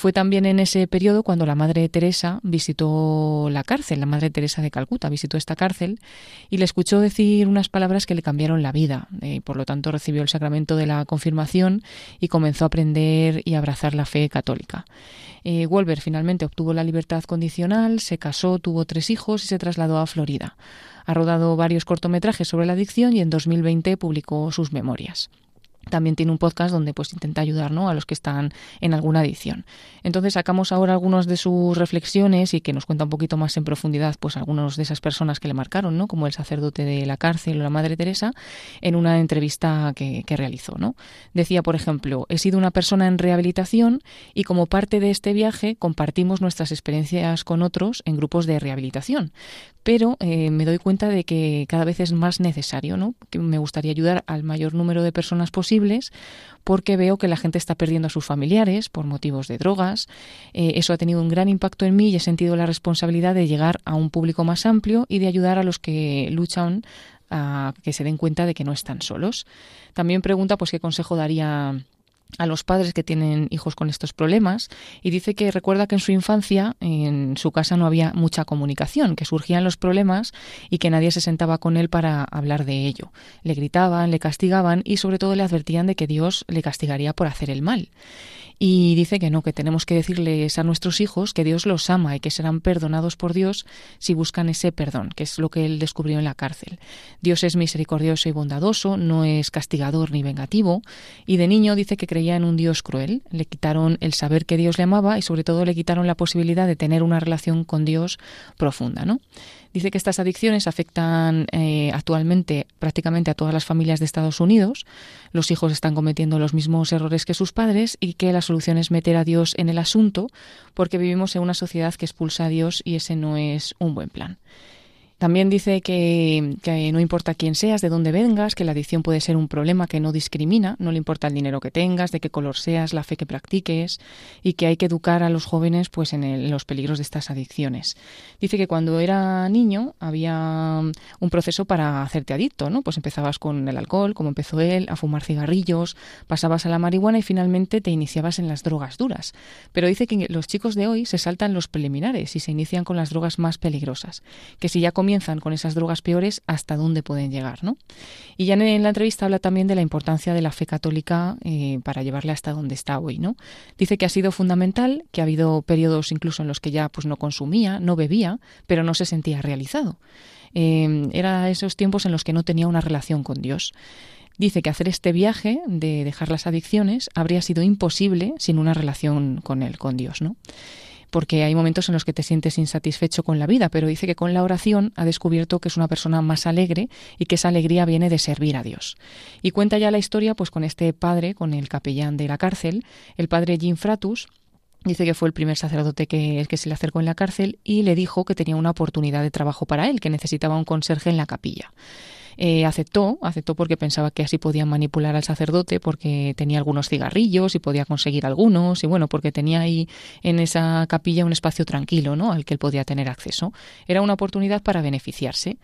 [SPEAKER 3] Fue también en ese periodo cuando la Madre Teresa visitó la cárcel, la Madre Teresa de Calcuta visitó esta cárcel y le escuchó decir unas palabras que le cambiaron la vida. Eh, por lo tanto recibió el sacramento de la confirmación y comenzó a aprender y abrazar la fe católica. Eh, Wolver finalmente obtuvo la libertad condicional, se casó, tuvo tres hijos y se trasladó a Florida. Ha rodado varios cortometrajes sobre la adicción y en 2020 publicó sus memorias también tiene un podcast donde pues intenta ayudar ¿no? a los que están en alguna adicción. Entonces sacamos ahora algunas de sus reflexiones y que nos cuenta un poquito más en profundidad pues algunas de esas personas que le marcaron, ¿no? como el sacerdote de la cárcel o la Madre Teresa, en una entrevista que, que realizó. ¿no? Decía, por ejemplo, he sido una persona en rehabilitación y como parte de este viaje compartimos nuestras experiencias con otros en grupos de rehabilitación. Pero eh, me doy cuenta de que cada vez es más necesario, ¿no? que me gustaría ayudar al mayor número de personas posible porque veo que la gente está perdiendo a sus familiares por motivos de drogas. Eh, eso ha tenido un gran impacto en mí y he sentido la responsabilidad de llegar a un público más amplio y de ayudar a los que luchan a que se den cuenta de que no están solos. También pregunta pues qué consejo daría a los padres que tienen hijos con estos problemas y dice que recuerda que en su infancia en su casa no había mucha comunicación, que surgían los problemas y que nadie se sentaba con él para hablar de ello. Le gritaban, le castigaban y sobre todo le advertían de que Dios le castigaría por hacer el mal. Y dice que no, que tenemos que decirles a nuestros hijos que Dios los ama y que serán perdonados por Dios si buscan ese perdón, que es lo que él descubrió en la cárcel. Dios es misericordioso y bondadoso, no es castigador ni vengativo, y de niño dice que creía en un Dios cruel. Le quitaron el saber que Dios le amaba y sobre todo le quitaron la posibilidad de tener una relación con Dios profunda, ¿no? Dice que estas adicciones afectan eh, actualmente prácticamente a todas las familias de Estados Unidos. Los hijos están cometiendo los mismos errores que sus padres y que la solución es meter a Dios en el asunto porque vivimos en una sociedad que expulsa a Dios y ese no es un buen plan. También dice que, no importa quién seas, de dónde vengas, que la adicción puede ser un problema que no discrimina, no le importa el dinero que tengas, de qué color seas, la fe que practiques y que hay que educar a los jóvenes pues en, los peligros de estas adicciones. Dice que cuando era niño había un proceso para hacerte adicto, ¿no? Pues empezabas con el alcohol, como empezó él, a fumar cigarrillos, pasabas a la marihuana y finalmente te iniciabas en las drogas duras. Pero dice que los chicos de hoy se saltan los preliminares y se inician con las drogas más peligrosas, que si ya comienzan con esas drogas peores, hasta dónde pueden llegar. ¿no? Y ya en la entrevista habla también de la importancia de la fe católica eh, para llevarle hasta donde está hoy. ¿no? Dice que ha sido fundamental, que ha habido periodos incluso en los que ya pues, no consumía, no bebía, pero no se sentía realizado. Eh, era esos tiempos en los que no tenía una relación con Dios. Dice que hacer este viaje de dejar las adicciones habría sido imposible sin una relación con él, con Dios, ¿no? Porque hay momentos en los que te sientes insatisfecho con la vida, pero dice que con la oración ha descubierto que es una persona más alegre y que esa alegría viene de servir a Dios. Y cuenta ya la historia pues con este padre, con el capellán de la cárcel, el padre Jim Fratus, Dice que fue el primer sacerdote que, que, se le acercó en la cárcel y le dijo que tenía una oportunidad de trabajo para él, que necesitaba un conserje en la capilla. Eh, aceptó, aceptó porque pensaba que así podían manipular al sacerdote porque tenía algunos cigarrillos y podía conseguir algunos y bueno, porque tenía ahí en esa capilla un espacio tranquilo, ¿no? al que él podía tener acceso. Era una oportunidad para beneficiarse.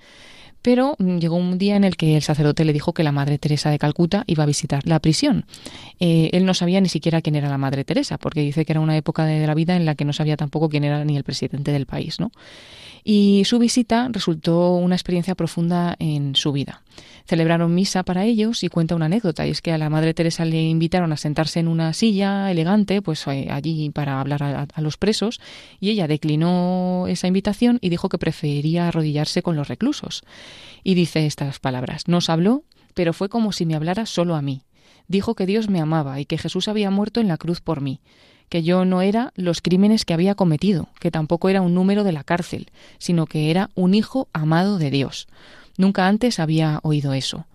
[SPEAKER 3] Pero mm, llegó un día en el que el sacerdote le dijo que la Madre Teresa de Calcuta iba a visitar la prisión. Eh, él no sabía ni siquiera quién era la Madre Teresa, porque dice que era una época de la vida en la que no sabía tampoco quién era ni el presidente del país, ¿no? Y su visita resultó una experiencia profunda en su vida. Celebraron misa para ellos y cuenta una anécdota, y es que a la Madre Teresa le invitaron a sentarse en una silla elegante, pues eh, allí para hablar a, los presos, y ella declinó esa invitación y dijo que prefería arrodillarse con los reclusos. Y dice estas palabras, nos habló, pero fue como si me hablara solo a mí. Dijo que Dios me amaba y que Jesús había muerto en la cruz por mí que yo no era los crímenes que había cometido, que tampoco era un número de la cárcel, sino que era un hijo amado de Dios. Nunca antes había oído eso.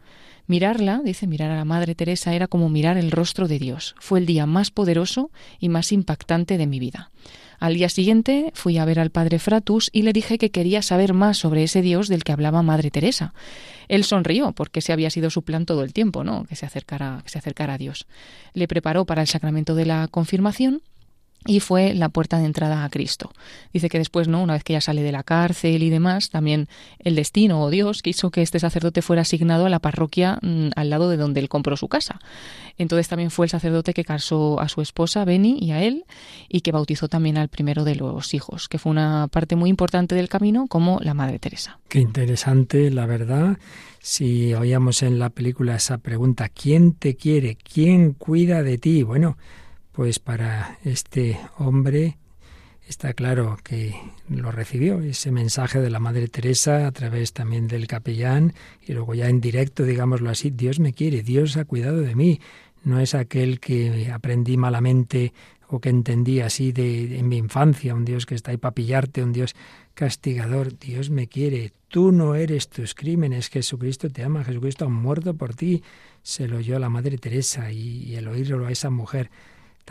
[SPEAKER 3] Mirarla, dice, mirar a la Madre Teresa era como mirar el rostro de Dios. Fue el día más poderoso y más impactante de mi vida. Al día siguiente fui a ver al padre Fratus y le dije que quería saber más sobre ese Dios del que hablaba Madre Teresa. Él sonrió porque ese había sido su plan todo el tiempo, ¿no? Que se acercara, que se acercara a Dios. Le preparó para el sacramento de la confirmación y fue la puerta de entrada a Cristo. Dice que después, ¿no? una vez que ya sale de la cárcel y demás, también el destino o Dios quiso que este sacerdote fuera asignado a la parroquia mm, al lado de donde él compró su casa. Entonces también fue el sacerdote que casó a su esposa, Beni, y a él, y que bautizó también al primero de los hijos, que fue una parte muy importante del camino, como la Madre Teresa.
[SPEAKER 1] Qué interesante, la verdad. Si oíamos en la película esa pregunta, ¿quién te quiere? ¿Quién cuida de ti? Bueno, pues para este hombre está claro que lo recibió, ese mensaje de la Madre Teresa a través también del capellán y luego ya en directo, digámoslo así, Dios me quiere, Dios ha cuidado de mí, no es aquel que aprendí malamente o que entendí así de, en mi infancia, un Dios que está ahí para pillarte, un Dios castigador, Dios me quiere, tú no eres tus crímenes, Jesucristo te ama, Jesucristo ha muerto por ti, se lo oyó a la Madre Teresa y, y el oírlo a esa mujer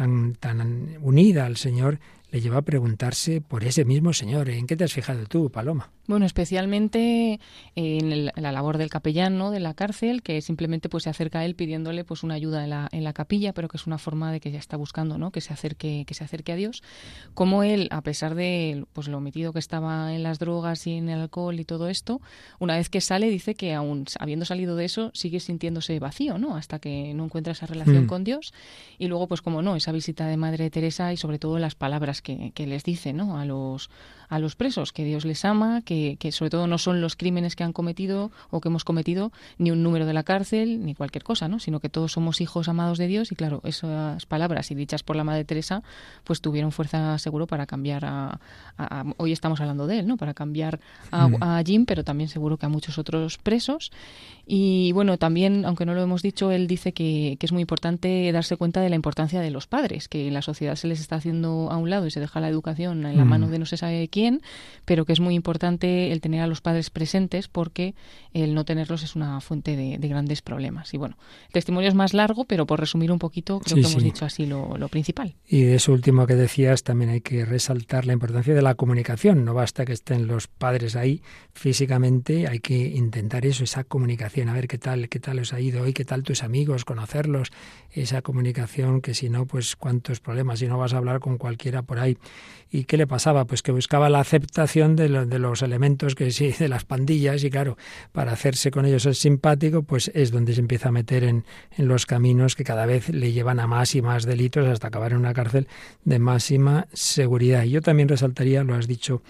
[SPEAKER 1] tan, tan unida al Señor le lleva a preguntarse por ese mismo Señor. ¿En qué te has fijado tú, Paloma?
[SPEAKER 3] Bueno, especialmente en, la labor del capellán ¿no? de la cárcel, que simplemente pues se acerca a él pidiéndole pues una ayuda en la, en la capilla, pero que es una forma de que ya está buscando, ¿no? que se acerque, que se acerque a Dios. Como él, a pesar de pues lo metido que estaba en las drogas y en el alcohol y todo esto, una vez que sale dice que aún habiendo salido de eso sigue sintiéndose vacío, ¿no? Hasta que no encuentra esa relación mm. con Dios. Y luego, pues como no, esa visita de Madre Teresa y sobre todo las palabras que, les dice ¿no? a los a los presos, que Dios les ama, que, que, sobre todo no son los crímenes que han cometido o que hemos cometido, ni un número de la cárcel, ni cualquier cosa, ¿no? sino que todos somos hijos amados de Dios y claro, esas palabras y dichas por la Madre Teresa, pues tuvieron fuerza seguro para cambiar a, hoy estamos hablando de él, ¿no? Para cambiar a, mm. a Jim, pero también seguro que a muchos otros presos. Y bueno, también, aunque no lo hemos dicho, él dice que, que es muy importante darse cuenta de la importancia de los padres, que en la sociedad se les está haciendo a un lado y se deja la educación en la mm. mano de no se sabe quién pero que es muy importante el tener a los padres presentes porque el no tenerlos es una fuente de, grandes problemas. Y bueno, el testimonio es más largo, pero por resumir un poquito, creo que hemos dicho así lo, principal.
[SPEAKER 1] Y de eso último que decías, también hay que resaltar la importancia de la comunicación. No basta que estén los padres ahí físicamente, hay que intentar eso, esa comunicación, a ver qué tal, qué tal os ha ido hoy, qué tal tus amigos, conocerlos, esa comunicación que si no, pues cuántos problemas, si no vas a hablar con cualquiera por ahí. ¿Y qué le pasaba? Pues que buscaba la aceptación de, de los elementos que sí, de las pandillas, y claro, para hacerse con ellos es simpático, pues es donde se empieza a meter en, en los caminos que cada vez le llevan a más y más delitos hasta acabar en una cárcel de máxima seguridad. Y yo también resaltaría, lo has dicho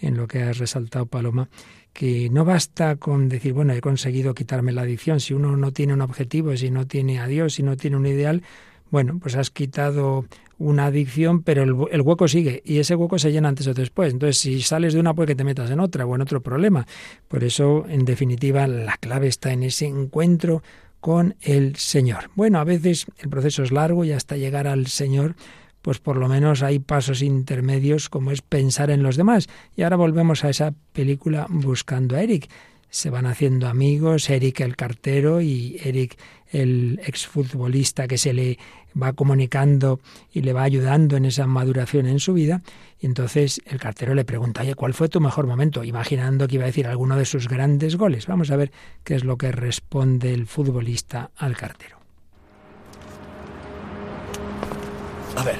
[SPEAKER 1] en lo que has resaltado, Paloma, que no basta con decir, bueno, he conseguido quitarme la adicción, si uno no tiene un objetivo, si no tiene a Dios, si no tiene un ideal, bueno, pues has quitado una adicción, pero el, hueco sigue y ese hueco se llena antes o después. Entonces, si sales de una, puede que te metas en otra o en otro problema. Por eso, en definitiva, la clave está en ese encuentro con el Señor. Bueno, a veces el proceso es largo y hasta llegar al Señor, pues por lo menos hay pasos intermedios como es pensar en los demás. Y ahora volvemos a esa película Buscando a Eric. Se van haciendo amigos, Eric el cartero y Eric el exfutbolista que se le va comunicando y le va ayudando en esa maduración en su vida. Y entonces el cartero le pregunta, oye, ¿cuál fue tu mejor momento? Imaginando que iba a decir alguno de sus grandes goles. Vamos a ver qué es lo que responde el futbolista al cartero.
[SPEAKER 5] A ver,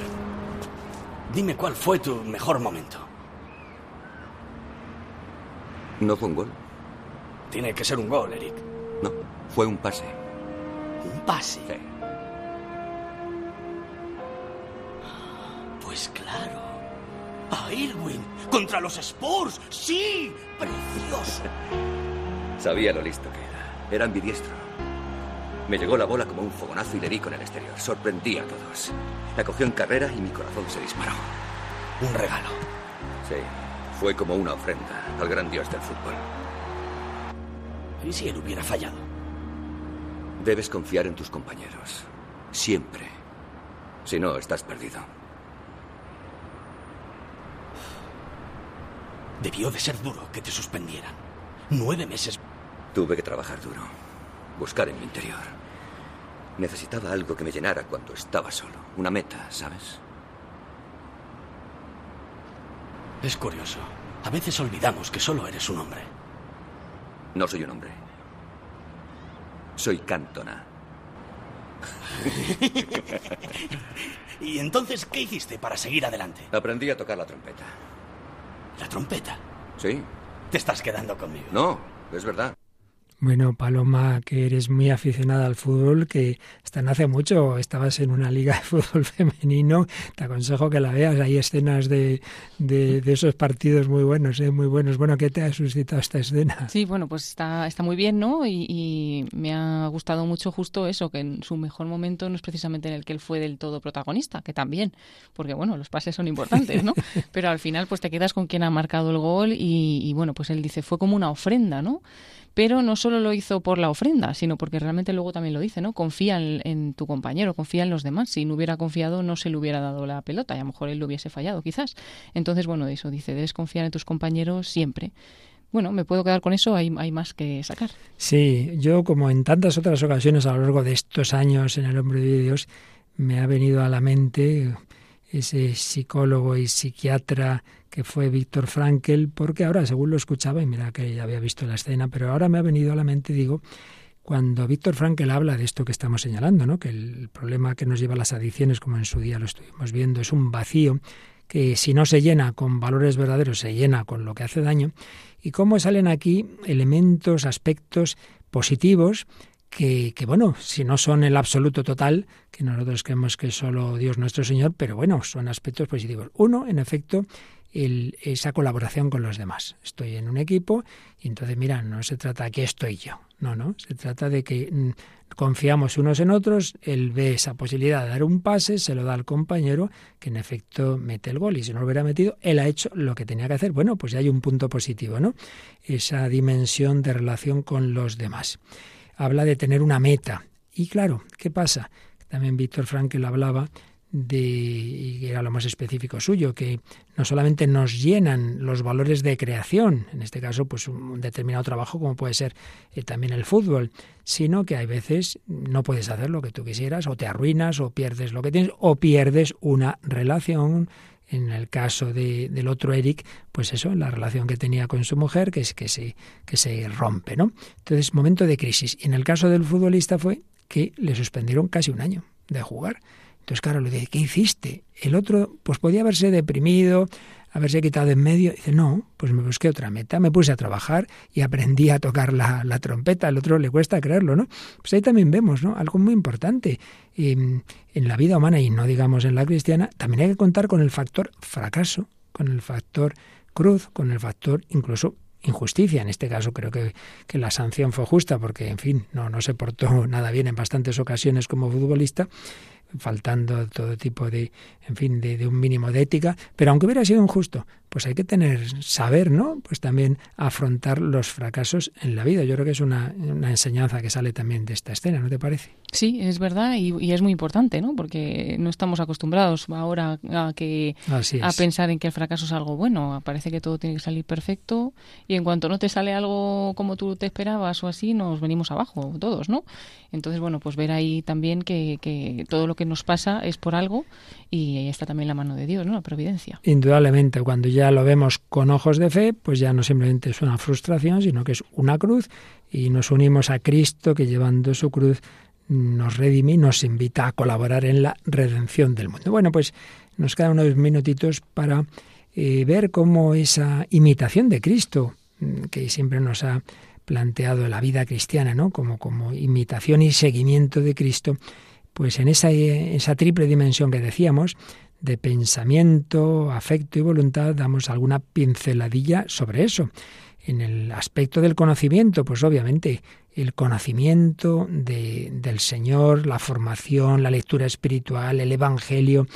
[SPEAKER 5] dime cuál fue tu mejor momento.
[SPEAKER 6] No fue un gol.
[SPEAKER 5] Tiene que ser un gol, Eric.
[SPEAKER 6] No, fue un pase.
[SPEAKER 5] ¿Un pase? Pues claro. A Irwin, contra los Spurs. Sí, precioso. *laughs*
[SPEAKER 6] Sabía lo listo que era. Era ambidiestro. Me llegó la bola como un fogonazo y le di con el exterior. Sorprendí a todos. La cogió en carrera y mi corazón se disparó.
[SPEAKER 5] Un regalo.
[SPEAKER 6] Sí, fue como una ofrenda al gran dios del fútbol.
[SPEAKER 5] ¿Y si él hubiera fallado?
[SPEAKER 6] Debes confiar en tus compañeros. Siempre. Si no, estás perdido.
[SPEAKER 5] Debió de ser duro que te suspendieran. Nueve meses.
[SPEAKER 6] Tuve que trabajar duro. Buscar en mi interior. Necesitaba algo que me llenara cuando estaba solo. Una meta, ¿sabes?
[SPEAKER 5] Es curioso. A veces olvidamos que solo eres un hombre.
[SPEAKER 6] No soy un hombre. Soy Cantona. *laughs*
[SPEAKER 5] ¿Y entonces qué hiciste para seguir adelante?
[SPEAKER 6] Aprendí a tocar la trompeta.
[SPEAKER 5] ¿La trompeta?
[SPEAKER 6] Sí.
[SPEAKER 5] Te estás quedando conmigo.
[SPEAKER 6] No, es verdad.
[SPEAKER 1] Bueno, Paloma, que eres muy aficionada al fútbol, que hasta no hace mucho estabas en una liga de fútbol *laughs* femenino, te aconsejo que la veas. Hay escenas de, de, esos partidos muy buenos, ¿eh? muy buenos. Bueno, ¿qué te ha suscitado esta escena?
[SPEAKER 3] Sí, bueno, pues está, está muy bien, ¿no? Y, y, me ha gustado mucho justo eso, que en su mejor momento no es precisamente en el que él fue del todo protagonista, que también, porque bueno, los pases son importantes, ¿no? *laughs* Pero al final pues te quedas con quien ha marcado el gol y, y bueno, pues él dice, fue como una ofrenda, ¿no? Pero no solo lo hizo por la ofrenda, sino porque realmente luego también lo dice, ¿no? Confía en, tu compañero, confía en los demás. Si no hubiera confiado, no se le hubiera dado la pelota y a lo mejor él lo hubiese fallado, quizás. Entonces, bueno, eso dice, debes confiar en tus compañeros siempre. Bueno, me puedo quedar con eso, hay, hay más que sacar.
[SPEAKER 1] Sí, yo como en tantas otras ocasiones a lo largo de estos años en el hombre de Dios, me ha venido a la mente ese psicólogo y psiquiatra que fue Víctor Frankel, porque ahora, según lo escuchaba, y mira que ya había visto la escena, pero ahora me ha venido a la mente, digo, cuando Víctor Frankel habla de esto que estamos señalando, ¿no? que el problema que nos lleva a las adicciones, como en su día lo estuvimos viendo, es un vacío que si no se llena con valores verdaderos, se llena con lo que hace daño, y cómo salen aquí elementos, aspectos positivos que, que, bueno, si no son el absoluto total, que nosotros creemos que es solo Dios nuestro Señor, pero bueno, son aspectos positivos. Uno, en efecto, el, esa colaboración con los demás. Estoy en un equipo y entonces, mira, no se trata de que estoy yo, no, no, se trata de que mm, confiamos unos en otros, él ve esa posibilidad de dar un pase, se lo da al compañero, que en efecto mete el gol y si no lo hubiera metido, él ha hecho lo que tenía que hacer. Bueno, pues ya hay un punto positivo, ¿no? Esa dimensión de relación con los demás. Habla de tener una meta. Y claro, ¿qué pasa? También Víctor Frankel hablaba de, y era lo más específico suyo, que no solamente nos llenan los valores de creación, en este caso pues un determinado trabajo como puede ser eh, también el fútbol, sino que hay veces no puedes hacer lo que tú quisieras, o te arruinas, o pierdes lo que tienes, o pierdes una relación, en el caso de, del otro Eric, pues eso, la relación que tenía con su mujer, que es que se, que se rompe, ¿no? Entonces, momento de crisis. Y en el caso del futbolista fue que le suspendieron casi un año de jugar. Entonces, claro, le dice, ¿qué hiciste? El otro, pues podía haberse deprimido, haberse quitado en medio. Dice, no, pues me busqué otra meta, me puse a trabajar y aprendí a tocar la, trompeta. Al otro le cuesta creerlo, ¿no? Pues ahí también vemos, ¿no? Algo muy importante. en la vida humana y no digamos en la cristiana, también hay que contar con el factor fracaso, con el factor cruz, con el factor incluso injusticia. En este caso creo que, que, la sanción fue justa porque, en fin, no, no se portó *laughs* nada bien en bastantes ocasiones como futbolista, faltando todo tipo de, en fin, de, un mínimo de ética, pero aunque hubiera sido injusto, pues hay que tener, saber, ¿no? Pues también afrontar los fracasos en la vida. Yo creo que es una, una enseñanza que sale también de esta escena, ¿no te parece?
[SPEAKER 3] Sí, es verdad y, es muy importante, ¿no? Porque no estamos acostumbrados ahora a que a pensar en que el fracaso es algo bueno. Parece que todo tiene que salir perfecto y en cuanto no te sale algo como tú te esperabas o así, nos venimos abajo todos, ¿no? Entonces, bueno, pues ver ahí también que, que todo lo que nos pasa es por algo y ahí está también la mano de Dios, ¿no? La providencia.
[SPEAKER 1] Indudablemente, cuando ya lo vemos con ojos de fe, pues ya no simplemente es una frustración, sino que es una cruz y nos unimos a Cristo que llevando su cruz nos redime y nos invita a colaborar en la redención del mundo. Bueno, pues nos quedan unos minutitos para eh, ver cómo esa imitación de Cristo, mm, que siempre nos ha planteado la vida cristiana, ¿no? Como, como imitación y seguimiento de Cristo, pues en esa, esa triple dimensión que decíamos, de pensamiento, afecto y voluntad, damos alguna pinceladilla sobre eso. En el aspecto del conocimiento, pues obviamente el conocimiento de, del Señor, la formación, la lectura espiritual, el Evangelio,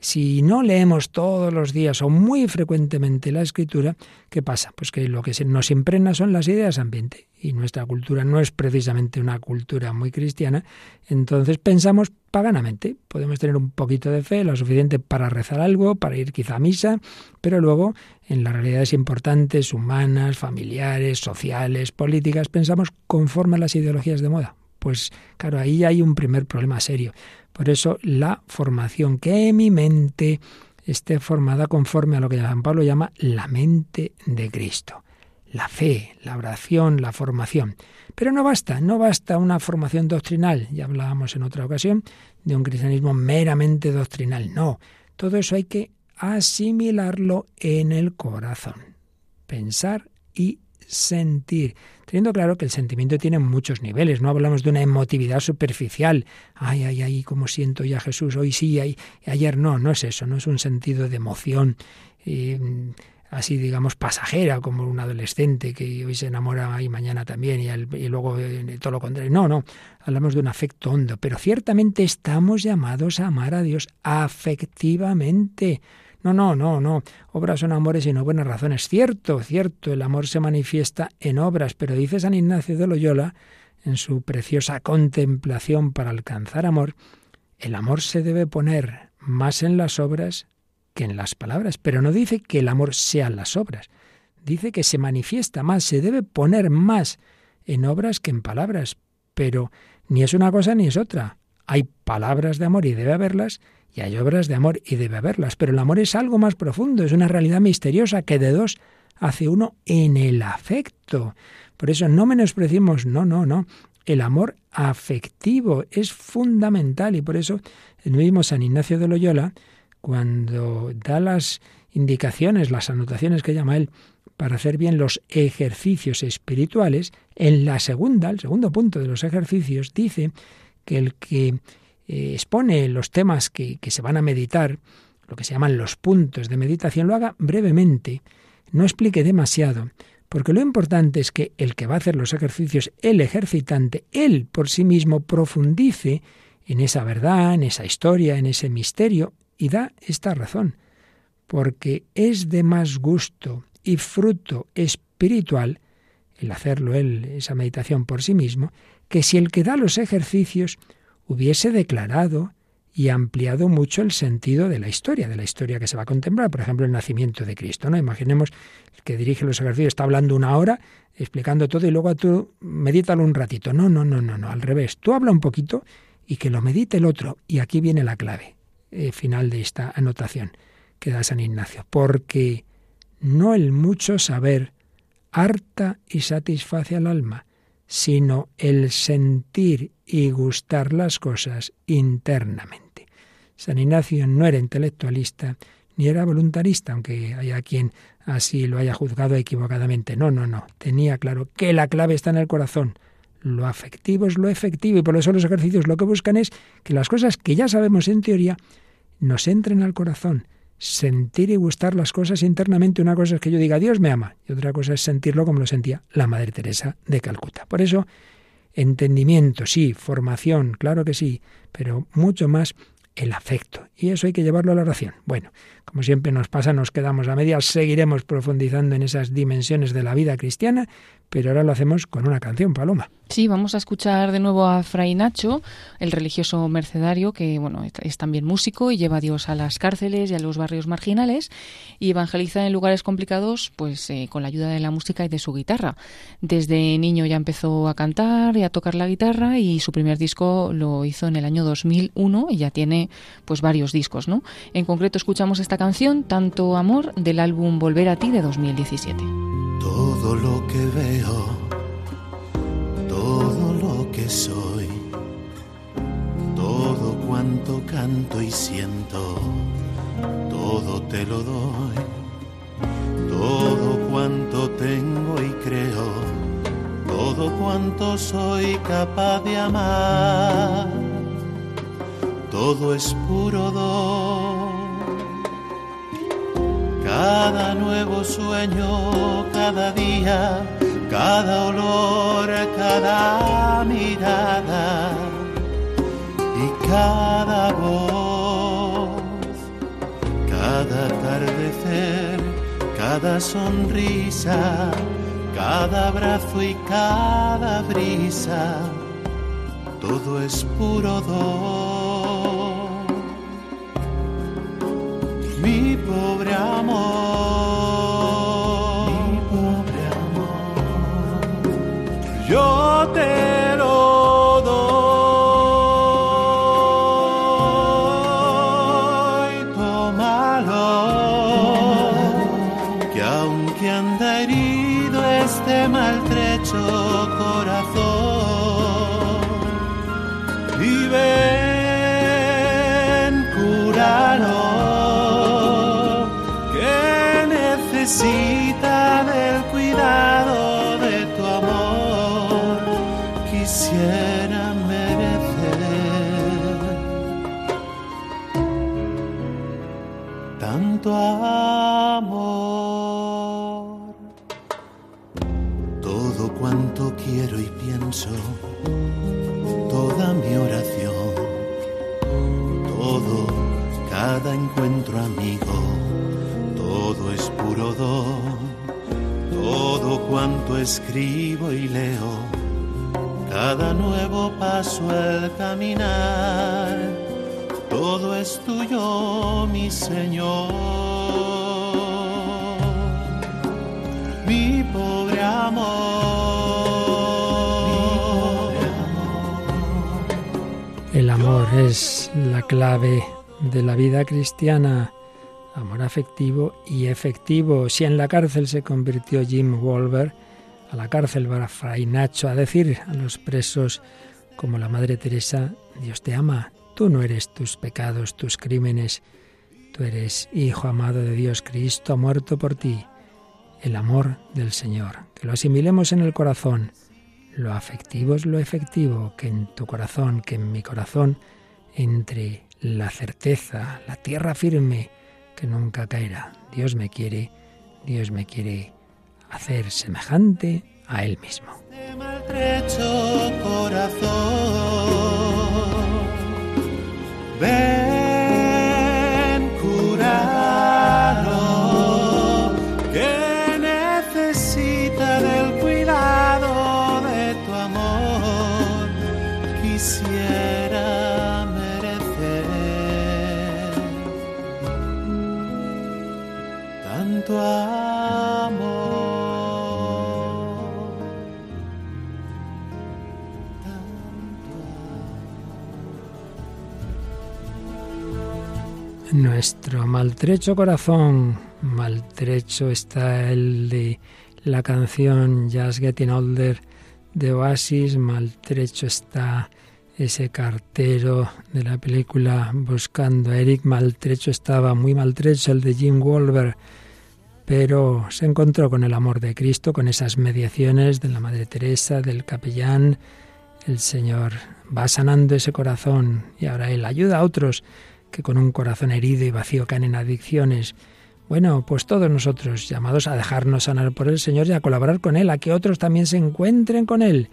[SPEAKER 1] si no leemos todos los días o muy frecuentemente la escritura, ¿qué pasa? Pues que lo que nos impregna son las ideas ambiente y nuestra cultura no es precisamente una cultura muy cristiana, entonces pensamos paganamente. Podemos tener un poquito de fe, lo suficiente para rezar algo, para ir quizá a misa, pero luego en las realidades importantes, humanas, familiares, sociales, políticas, pensamos conforme a las ideologías de moda. Pues claro, ahí hay un primer problema serio. Por eso la formación, que mi mente esté formada conforme a lo que San Pablo llama la mente de Cristo. La fe, la oración, la formación. Pero no basta, no basta una formación doctrinal. Ya hablábamos en otra ocasión de un cristianismo meramente doctrinal. No, todo eso hay que asimilarlo en el corazón. Pensar y sentir, teniendo claro que el sentimiento tiene muchos niveles, no hablamos de una emotividad superficial, ay, ay, ay, cómo siento ya Jesús, hoy sí, ay, ayer no, no es eso, no es un sentido de emoción. Eh, así digamos pasajera como un adolescente que hoy se enamora y mañana también y, luego eh, todo lo contrario. No, no, hablamos de un afecto hondo, pero ciertamente estamos llamados a amar a Dios afectivamente. No, no, no, no. Obras son amores y no buenas razones. Cierto, cierto, el amor se manifiesta en obras, pero dice San Ignacio de Loyola, en su preciosa contemplación para alcanzar amor, el amor se debe poner más en las obras que en las palabras, pero no dice que el amor sea las obras. Dice que se manifiesta más, se debe poner más en obras que en palabras, pero ni es una cosa ni es otra. Hay palabras de amor y debe haberlas, y hay obras de amor y debe haberlas, pero el amor es algo más profundo, es una realidad misteriosa que de dos hace uno en el afecto. Por eso no menospreciemos, no, no, no. El amor afectivo es fundamental y por eso el mismo San Ignacio de Loyola, cuando da las indicaciones, las anotaciones que llama él, para hacer bien los ejercicios espirituales, en la segunda, el segundo punto de los ejercicios, dice que el que eh, expone los temas que, que se van a meditar, lo que se llaman los puntos de meditación, lo haga brevemente, no explique demasiado, porque lo importante es que el que va a hacer los ejercicios, el ejercitante, él por sí mismo profundice en esa verdad, en esa historia, en ese misterio, y da esta razón, porque es de más gusto y fruto espiritual el hacerlo él, esa meditación por sí mismo, que si el que da los ejercicios hubiese declarado y ampliado mucho el sentido de la historia, de la historia que se va a contemplar, por ejemplo, el nacimiento de Cristo. ¿no? Imaginemos que dirige los ejercicios está hablando una hora, explicando todo, y luego tú medítalo un ratito. No, no, no, no, no, al revés. Tú habla un poquito y que lo medite el otro. Y aquí viene la clave eh, final de esta anotación que da San Ignacio. Porque no el mucho saber harta y satisface al alma, sino el sentir y gustar las cosas internamente. San Ignacio no era intelectualista ni era voluntarista, aunque haya quien así lo haya juzgado equivocadamente. No, no, no. Tenía claro que la clave está en el corazón. Lo afectivo es lo efectivo y por eso los ejercicios lo que buscan es que las cosas que ya sabemos en teoría nos entren al corazón, sentir y gustar las cosas internamente. Una cosa es que yo diga Dios me ama y otra cosa es sentirlo como lo sentía la Madre Teresa de Calcuta. Por eso, entendimiento, sí, formación, claro que sí, pero mucho más el afecto. Y eso hay que llevarlo a la oración. Bueno, como siempre nos pasa, nos quedamos a medias, seguiremos profundizando en esas dimensiones de la vida cristiana, pero ahora lo hacemos con una canción, Paloma.
[SPEAKER 3] Sí, vamos a escuchar de nuevo a Fray Nacho, el religioso mercedario que bueno, es también músico y lleva a Dios a las cárceles y a los barrios marginales y evangeliza en lugares complicados pues eh, con la ayuda de la música y de su guitarra. Desde niño ya empezó a cantar y a tocar la guitarra y su primer disco lo hizo en el año 2001 y ya tiene pues varios discos, ¿no? En concreto escuchamos esta canción Tanto amor del álbum Volver a ti de 2017.
[SPEAKER 7] Todo lo que veo, todo lo que soy, todo cuanto canto y siento, todo te lo doy, todo cuanto tengo y creo, todo cuanto soy capaz de amar, todo es puro don cada nuevo sueño, cada día, cada olor, cada mirada y cada voz, cada atardecer, cada sonrisa, cada abrazo y cada brisa, todo es puro don. Mi pobre amor, cuanto escribo y leo, cada nuevo paso al caminar, todo es tuyo, mi Señor. Mi pobre amor.
[SPEAKER 1] El amor es la clave de la vida cristiana afectivo y efectivo. Si en la cárcel se convirtió Jim Wolver, a la cárcel para Fray Nacho a decir a los presos como la Madre Teresa, Dios te ama, tú no eres tus pecados, tus crímenes, Tú eres Hijo amado de Dios, Cristo muerto por ti, el amor del Señor. Que lo asimilemos en el corazón. Lo afectivo es lo efectivo, que en tu corazón, que en mi corazón, entre la certeza, la tierra firme, que nunca caerá. Dios me quiere, Dios me quiere hacer semejante a Él mismo. Nuestro maltrecho corazón, maltrecho está el de la canción Just Getting Older de Oasis, maltrecho está ese cartero de la película Buscando a Eric, maltrecho estaba, muy maltrecho el de Jim Wolver, pero se encontró con el amor de Cristo, con esas mediaciones de la Madre Teresa, del capellán, el Señor. Va sanando ese corazón y ahora Él ayuda a otros que con un corazón herido y vacío caen en adicciones. Bueno, pues todos nosotros llamados a dejarnos sanar por el Señor y a colaborar con Él, a que otros también se encuentren con Él.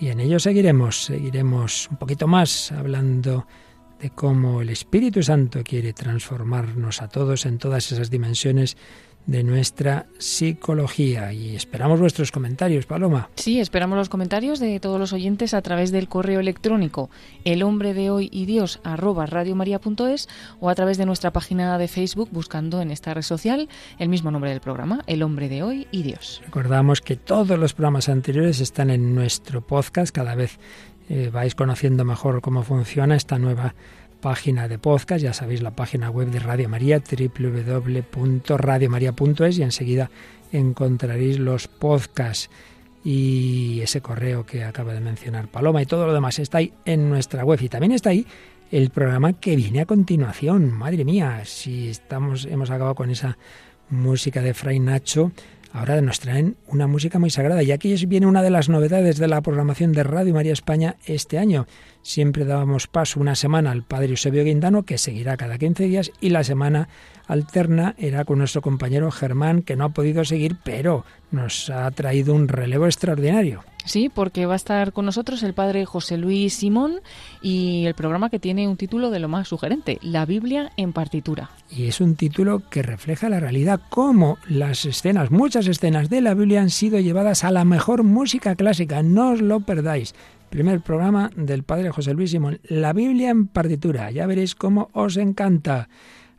[SPEAKER 1] Y en ello seguiremos, seguiremos un poquito más hablando de cómo el Espíritu Santo quiere transformarnos a todos en todas esas dimensiones de nuestra psicología. Y esperamos vuestros comentarios, Paloma.
[SPEAKER 3] Sí, esperamos los comentarios de todos los oyentes a través del correo electrónico el hombre de hoy y Dios arroba radiomaria.es o a través de nuestra página de Facebook buscando en esta red social el mismo nombre del programa, El hombre de hoy y Dios.
[SPEAKER 1] Recordamos que todos los programas anteriores están en nuestro podcast, cada vez eh, vais conociendo mejor cómo funciona esta nueva página de podcast, ya sabéis la página web de Radio María, www.radiomaria.es y enseguida encontraréis los podcasts y ese correo que acaba de mencionar Paloma y todo lo demás está ahí en nuestra web y también está ahí el programa que viene a continuación. Madre mía, si estamos hemos acabado con esa música de Fray Nacho, ahora nos traen una música muy sagrada y aquí viene una de las novedades de la programación de Radio María España este año. Siempre dábamos paso una semana al padre Eusebio Guindano, que seguirá cada 15 días, y la semana alterna era con nuestro compañero Germán, que no ha podido seguir, pero nos ha traído un relevo extraordinario.
[SPEAKER 3] Sí, porque va a estar con nosotros el padre José Luis Simón y el programa que tiene un título de lo más sugerente, La Biblia en partitura.
[SPEAKER 1] Y es un título que refleja la realidad, cómo las escenas, muchas escenas de la Biblia han sido llevadas a la mejor música clásica. No os lo perdáis. Primer programa del Padre José Luis Simón. La Biblia en partitura. Ya veréis cómo os encanta.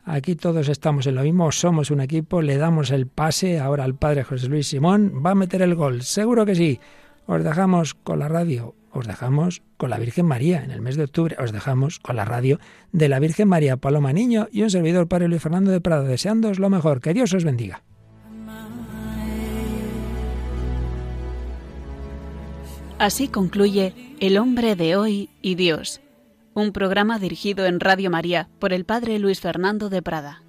[SPEAKER 1] Aquí todos estamos en lo mismo, somos un equipo, le damos el pase ahora al Padre José Luis Simón. ¿Va a meter el gol? Seguro que sí. Os dejamos con la radio, os dejamos con la Virgen María. En el mes de octubre os dejamos con la radio de la Virgen María Paloma Niño y un servidor Padre Luis Fernando de Prado, deseándoos lo mejor. Que Dios os bendiga.
[SPEAKER 2] Así concluye El hombre de hoy y Dios, un programa dirigido en Radio María por el Padre Luis Fernando de Prada.